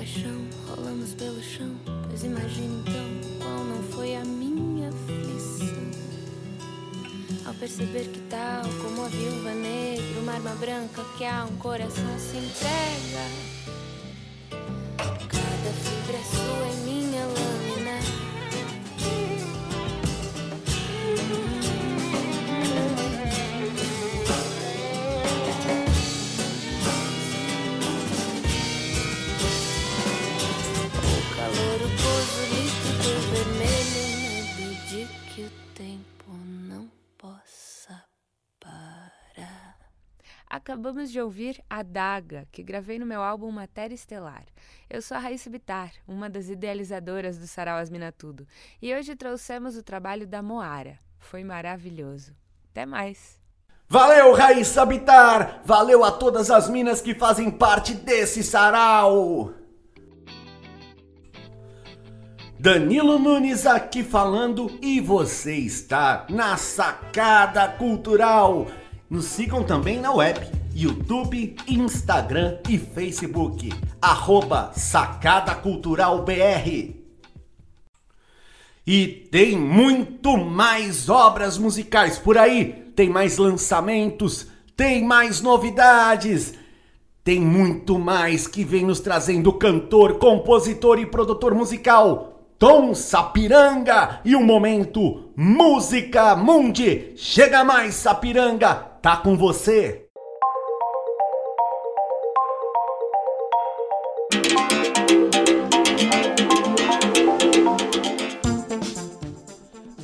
Paixão, rolamos pelo chão. Pois imagina então qual não foi a minha aflição. Ao perceber que tal como a viúva negra, uma arma branca que há um coração se entrega. Acabamos de ouvir A Daga, que gravei no meu álbum Matéria Estelar. Eu sou a Raíssa Bitar, uma das idealizadoras do Sarau Asmina Tudo, e hoje trouxemos o trabalho da Moara. Foi maravilhoso. Até mais! Valeu, Raíssa Bitar! Valeu a todas as minas que fazem parte desse sarau! Danilo Nunes aqui falando e você está na Sacada Cultural. Nos sigam também na web, YouTube, Instagram e Facebook. Arroba Sacada Cultural BR. E tem muito mais obras musicais por aí. Tem mais lançamentos, tem mais novidades. Tem muito mais que vem nos trazendo cantor, compositor e produtor musical. Tom Sapiranga e o momento Música Mundi. Chega mais, Sapiranga, tá com você.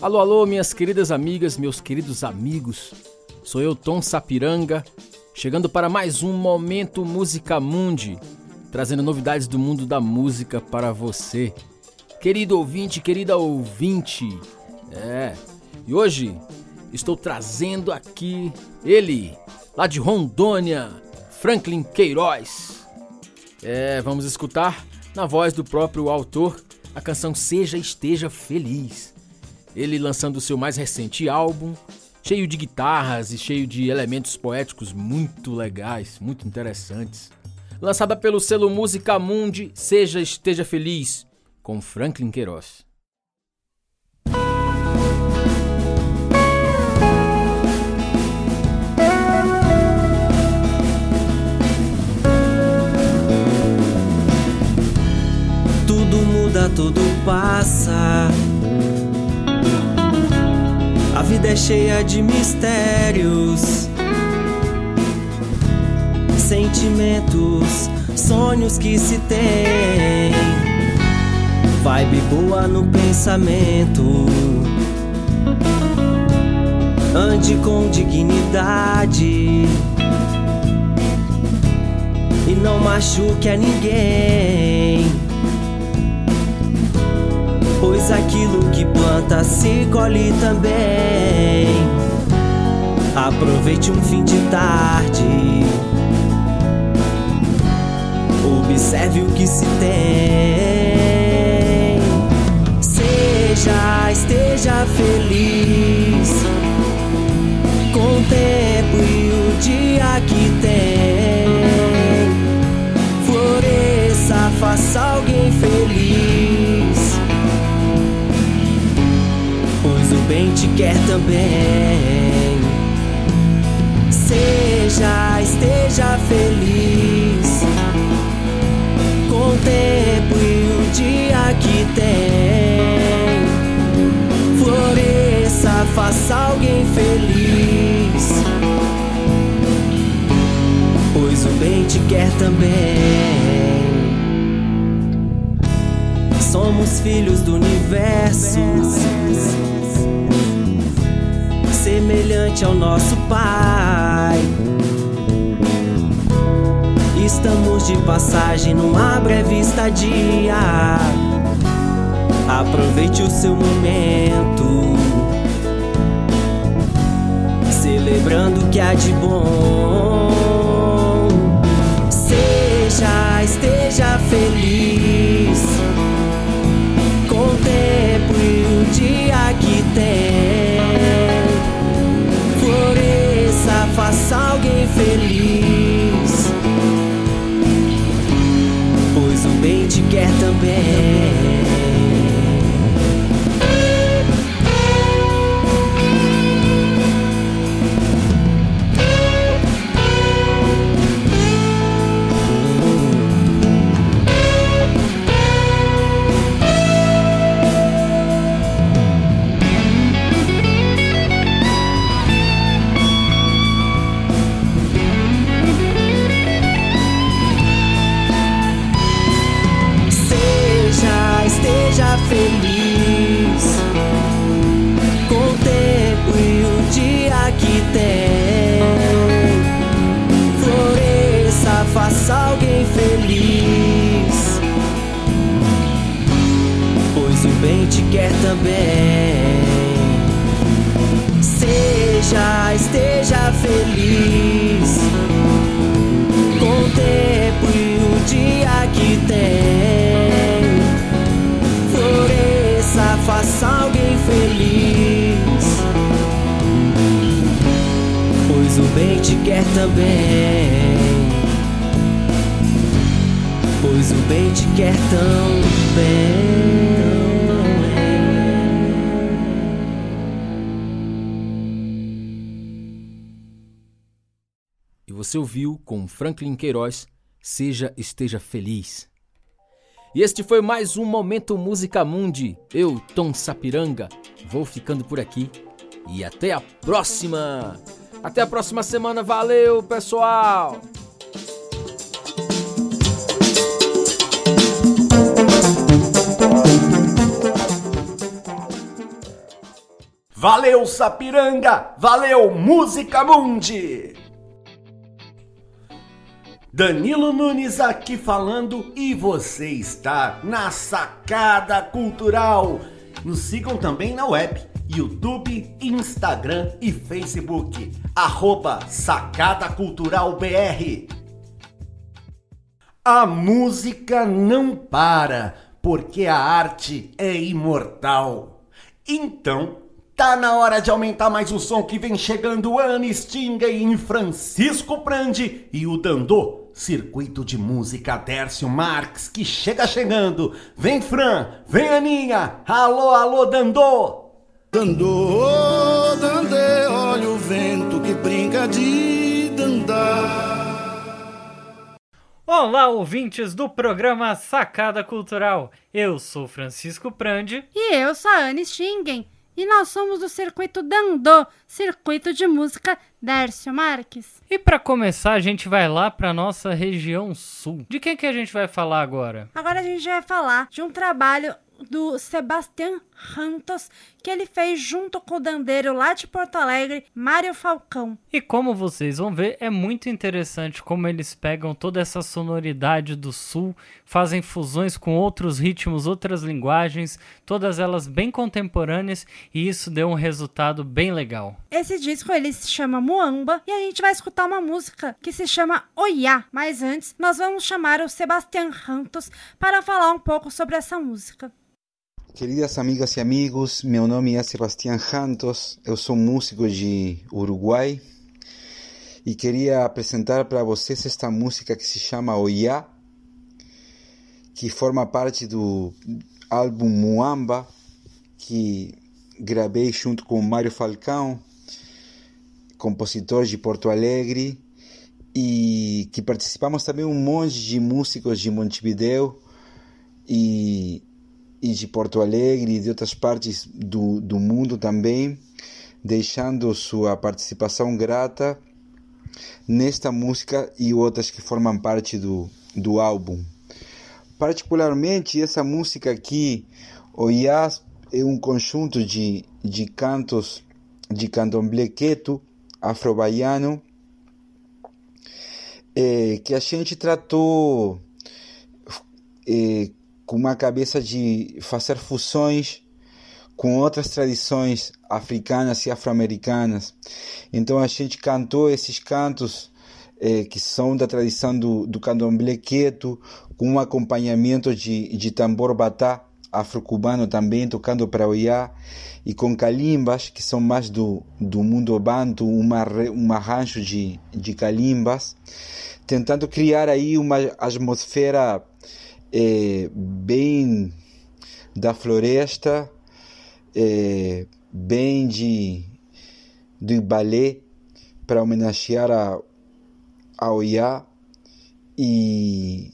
Alô, alô, minhas queridas amigas, meus queridos amigos. Sou eu, Tom Sapiranga, chegando para mais um Momento Música Mundi, trazendo novidades do mundo da música para você. Querido ouvinte, querida ouvinte, é. E hoje estou trazendo aqui ele, lá de Rondônia, Franklin Queiroz. É, vamos escutar na voz do próprio autor a canção Seja Esteja Feliz. Ele lançando o seu mais recente álbum, cheio de guitarras e cheio de elementos poéticos muito legais, muito interessantes. Lançada pelo selo Música Mundi, Seja Esteja Feliz, com Franklin Queiroz. Tudo muda, tudo passa. Vida é cheia de mistérios, sentimentos, sonhos que se tem. Vibe boa no pensamento. Ande com dignidade e não machuque a ninguém. Pois aquilo que planta se colhe também. Aproveite um fim de tarde. Observe o que se tem. Seja, esteja feliz com o tempo e o dia que tem. Floresça, faça alguém feliz. Pois o bem te quer também seja, esteja feliz com o tempo e o dia que tem. Floresça, faça alguém feliz, pois o bem te quer também. Somos filhos do universo semelhante ao nosso Pai. Estamos de passagem numa breve estadia. Aproveite o seu momento, celebrando o que há de bom. Seja, esteja feliz, contemple o dia que tem. Quer também. Quer também. Seja, esteja feliz. Contemple o dia que tem. Floresça, faça alguém feliz. Pois o bem te quer também. Pois o bem te quer também. E você ouviu com Franklin Queiroz, Seja Esteja Feliz. E este foi mais um Momento Música Mundi. Eu, Tom Sapiranga, vou ficando por aqui e até a próxima! Até a próxima semana, valeu pessoal! Valeu, Sapiranga! Valeu, Música Mundi! Danilo Nunes aqui falando e você está na Sacada Cultural. Nos sigam também na web, YouTube, Instagram e Facebook. Arroba Sacada Cultural BR. A música não para, porque a arte é imortal. Então, tá na hora de aumentar mais o som que vem chegando Anne Stingay Francisco Prandi e o Dandô. Circuito de Música Dércio Marques, que chega chegando. Vem, Fran, vem, Aninha. Alô, alô, Dandô. Dandô, dandê, olha o vento que brinca de dandar. Olá, ouvintes do programa Sacada Cultural. Eu sou Francisco Prandi. E eu sou a Anne Stingen. E nós somos do Circuito Dandô, Circuito de Música Dércio Marques. E para começar, a gente vai lá para nossa região sul. De quem que a gente vai falar agora? Agora a gente vai falar de um trabalho do Sebastião Rantos, que ele fez junto com o dandeiro lá de Porto Alegre, Mário Falcão. E como vocês vão ver, é muito interessante como eles pegam toda essa sonoridade do sul, fazem fusões com outros ritmos, outras linguagens, todas elas bem contemporâneas, e isso deu um resultado bem legal. Esse disco ele se chama Muamba e a gente vai escutar uma música que se chama Oiá. Mas antes, nós vamos chamar o Sebastião Rantos para falar um pouco sobre essa música. Queridas amigas e amigos, meu nome é Sebastião Santos, eu sou músico de Uruguai e queria apresentar para vocês esta música que se chama Oiá, que forma parte do álbum Muamba, que gravei junto com Mário Falcão, compositor de Porto Alegre, e que participamos também um monte de músicos de Montevideo e e de Porto Alegre e de outras partes do, do mundo também, deixando sua participação grata nesta música e outras que formam parte do, do álbum. Particularmente essa música aqui, Oiás, é um conjunto de, de cantos de candomblé queto, afro-baiano, é, que a gente tratou é, com uma cabeça de fazer fusões com outras tradições africanas e afro-americanas. Então a gente cantou esses cantos é, que são da tradição do, do candomblé quieto, com um acompanhamento de, de tambor batá afro-cubano também, tocando para oiá, e com calimbas, que são mais do, do mundo banto, uma, um arranjo de, de calimbas, tentando criar aí uma atmosfera é, bem da floresta, é, bem de do balé para homenagear a, a e,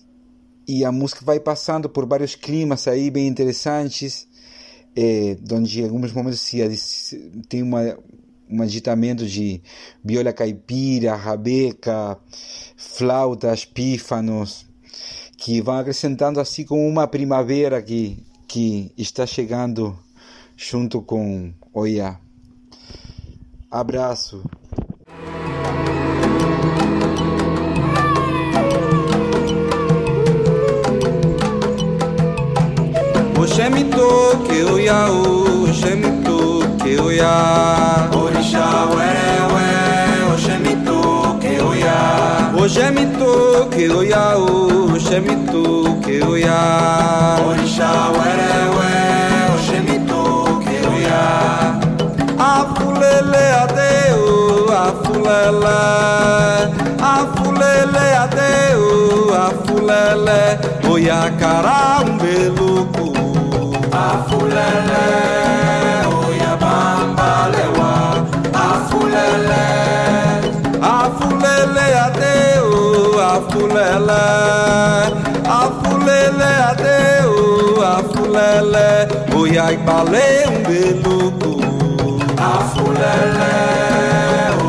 e a música vai passando por vários climas aí bem interessantes é, onde em alguns momentos se, tem uma, um agitamento de viola caipira, rabeca, flautas, pífanos que vão acrescentando assim como uma primavera que, que está chegando junto com Oiá. Abraço. Oxé me toque, oiá, oxé me toque, oiá. Oxé me toque, oiá, oxé me toque, oiá. Orixá, ué, ué, oxé me toque, oiá. Afulele adeu, afulele. Afulele adeu, afulele. Oiá, cara, um beluco. Afulele, oiá, bambalewa. Afulele, afulele afulele adeo, afulele, afulele adeo, afulele, oya igbale umbeluku. Afulele,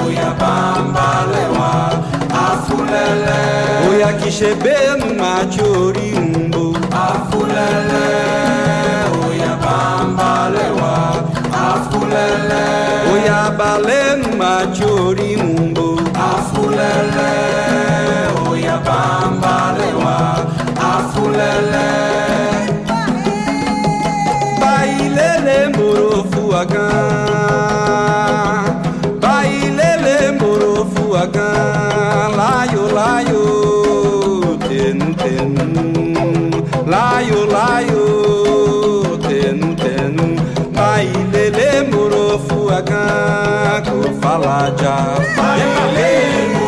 oya bambalewa, afulele, oya kishebe machori umbo. Afulele, oya bambalewa, afulele, oya bale machori umbo afulele oya bambalewa. Afulele. Bailele morofu aga, bailele mborofu agan layo layo ten ten. Layo layo. Bailele morofuagã. Ko fala já. Bailele morofuagã.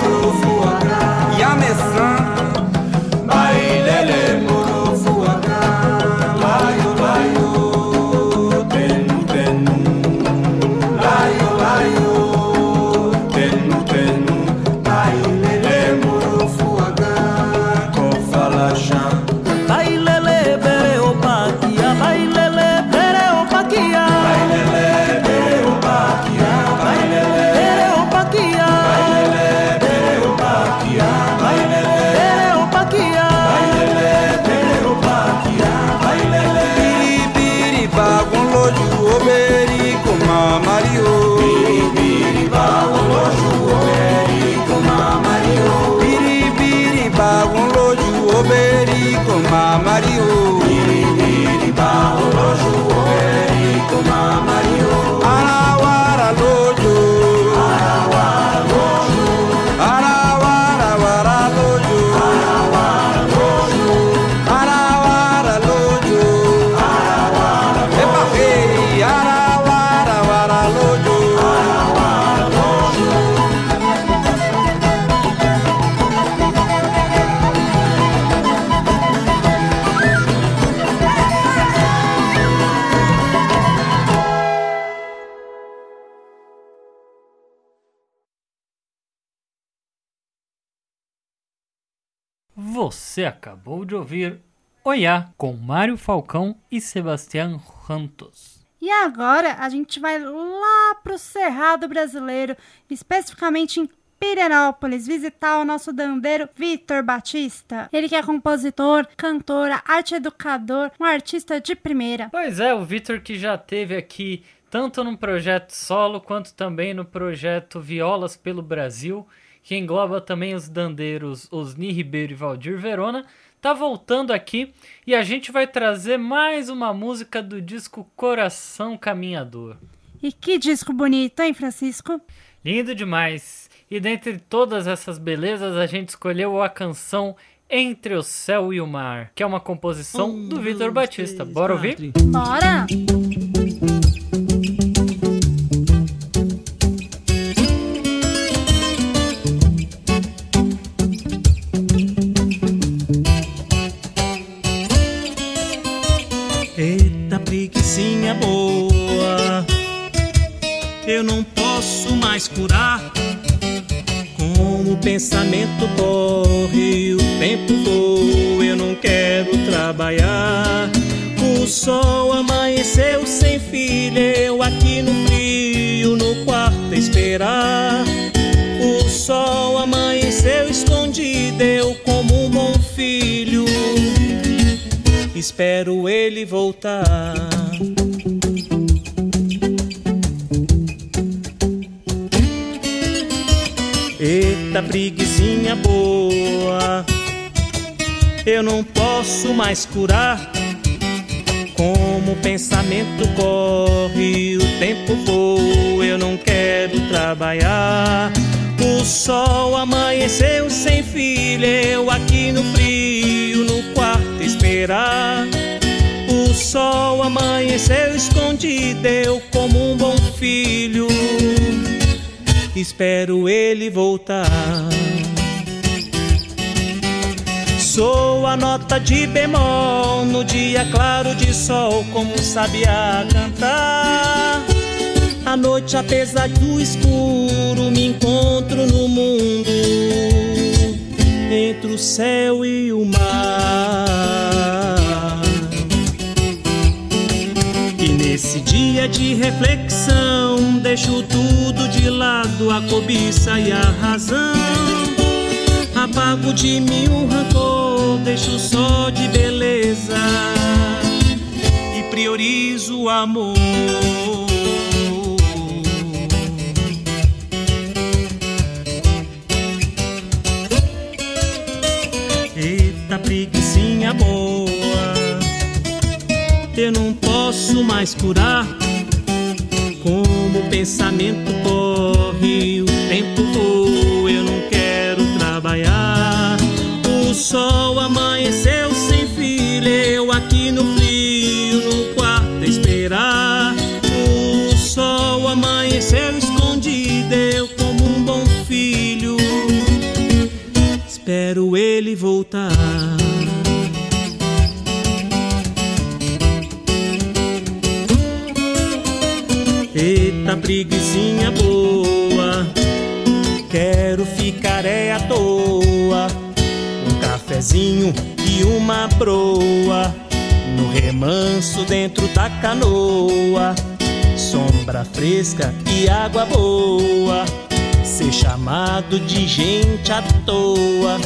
Ouvir Oiá com Mário Falcão e Sebastião Rantos. E agora a gente vai lá pro Cerrado Brasileiro, especificamente em Pirenópolis visitar o nosso dandeiro Vitor Batista. Ele que é compositor, cantor, arte educador, um artista de primeira. Pois é, o Vitor que já teve aqui tanto no projeto solo quanto também no projeto Violas pelo Brasil, que engloba também os dandeiros Osni Ribeiro e Valdir Verona, tá voltando aqui e a gente vai trazer mais uma música do disco Coração Caminhador. E que disco bonito, hein, Francisco? Lindo demais. E dentre todas essas belezas, a gente escolheu a canção Entre o Céu e o Mar, que é uma composição um, do Vitor Batista. Bora ouvir? Bora! Sol amanheceu sem filha, eu aqui no frio, no quarto esperar. O sol amanheceu escondido, eu como um bom filho, espero ele voltar. Eita, preguiçinha boa, eu não posso mais curar. Como o pensamento corre, o tempo voa, eu não quero trabalhar. O sol amanheceu sem filha, eu aqui no frio, no quarto esperar. O sol amanheceu escondido, eu como um bom filho espero ele voltar. Sou a nota de bemol no dia claro de sol, como sabia cantar. À noite, apesar do escuro, me encontro no mundo entre o céu e o mar. E nesse dia de reflexão, deixo tudo de lado, a cobiça e a razão. Apago de mim o rancor, deixo só de beleza e priorizo o amor. Eita, preguiçinha boa, eu não posso mais curar. Como o pensamento corre, o tempo sol amanheceu sem filha, eu aqui no frio, no quarto a esperar. O sol amanheceu escondido, eu como um bom filho, espero ele voltar. Eita, preguiçinha boa, quero ficar é à toa. E uma broa, no remanso dentro da canoa. Sombra fresca e água boa, ser chamado de gente à toa.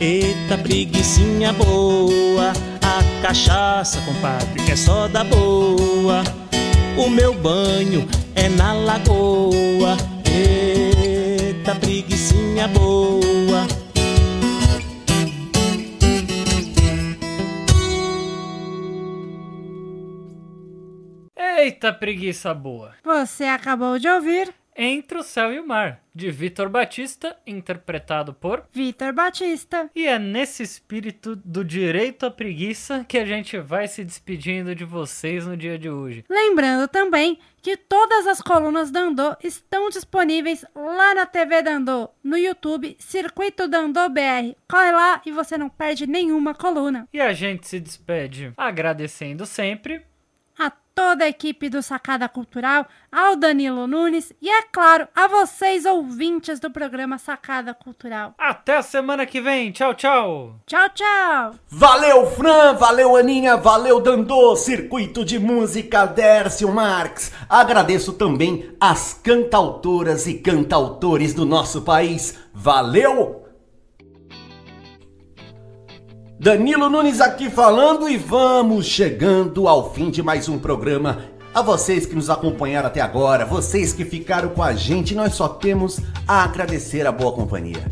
Eita, preguiçinha boa, a cachaça, compadre, que é só da boa. O meu banho é na lagoa. Eita, preguiçinha boa. Eita, preguiça boa. Você acabou de ouvir Entre o Céu e o Mar, de Vitor Batista, interpretado por Vitor Batista. E é nesse espírito do direito à preguiça que a gente vai se despedindo de vocês no dia de hoje. Lembrando também que todas as colunas Dandô estão disponíveis lá na TV Dandô, no YouTube Circuito Dandô BR. Corre lá e você não perde nenhuma coluna. E a gente se despede agradecendo sempre. Toda a equipe do Sacada Cultural, ao Danilo Nunes e, é claro, a vocês ouvintes do programa Sacada Cultural. Até a semana que vem. Tchau, tchau. Tchau, tchau. Valeu, Fran, valeu, Aninha, valeu, Dandô, Circuito de Música Dércio Marx. Agradeço também as cantautoras e cantautores do nosso país. Valeu! Danilo Nunes aqui falando e vamos chegando ao fim de mais um programa. A vocês que nos acompanharam até agora, vocês que ficaram com a gente, nós só temos a agradecer a boa companhia.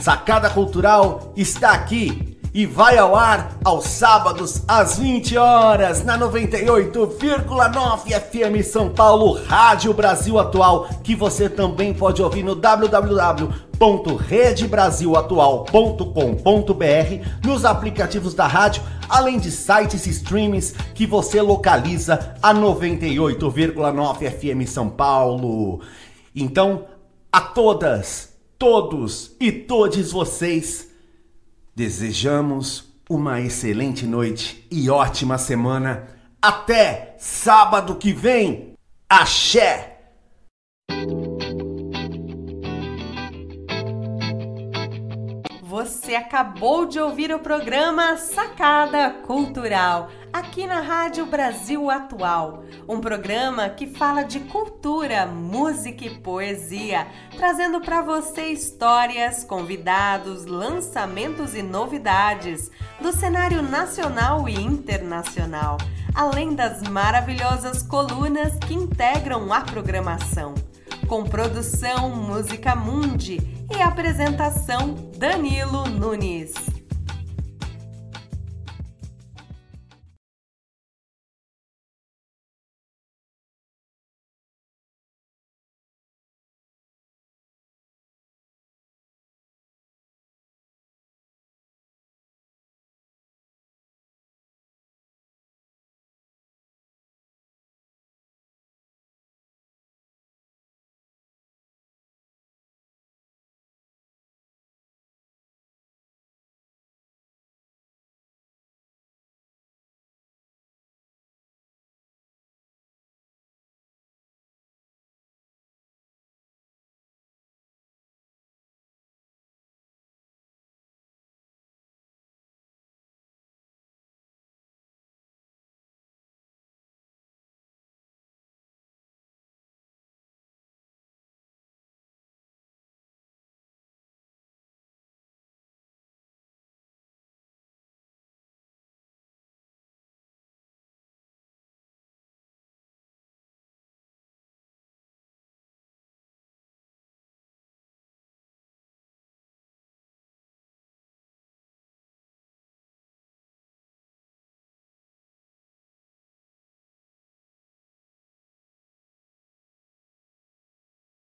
Sacada Cultural está aqui e vai ao ar aos sábados às 20 horas na 98,9 FM São Paulo, Rádio Brasil Atual, que você também pode ouvir no www.redebrasilatual.com.br, nos aplicativos da rádio, além de sites e streamings que você localiza a 98,9 FM São Paulo. Então, a todas, todos e todes vocês Desejamos uma excelente noite e ótima semana. Até sábado que vem. Axé! Você acabou de ouvir o programa Sacada Cultural, aqui na Rádio Brasil Atual. Um programa que fala de cultura, música e poesia, trazendo para você histórias, convidados, lançamentos e novidades do cenário nacional e internacional, além das maravilhosas colunas que integram a programação com produção Música Mundi e apresentação Danilo Nunes.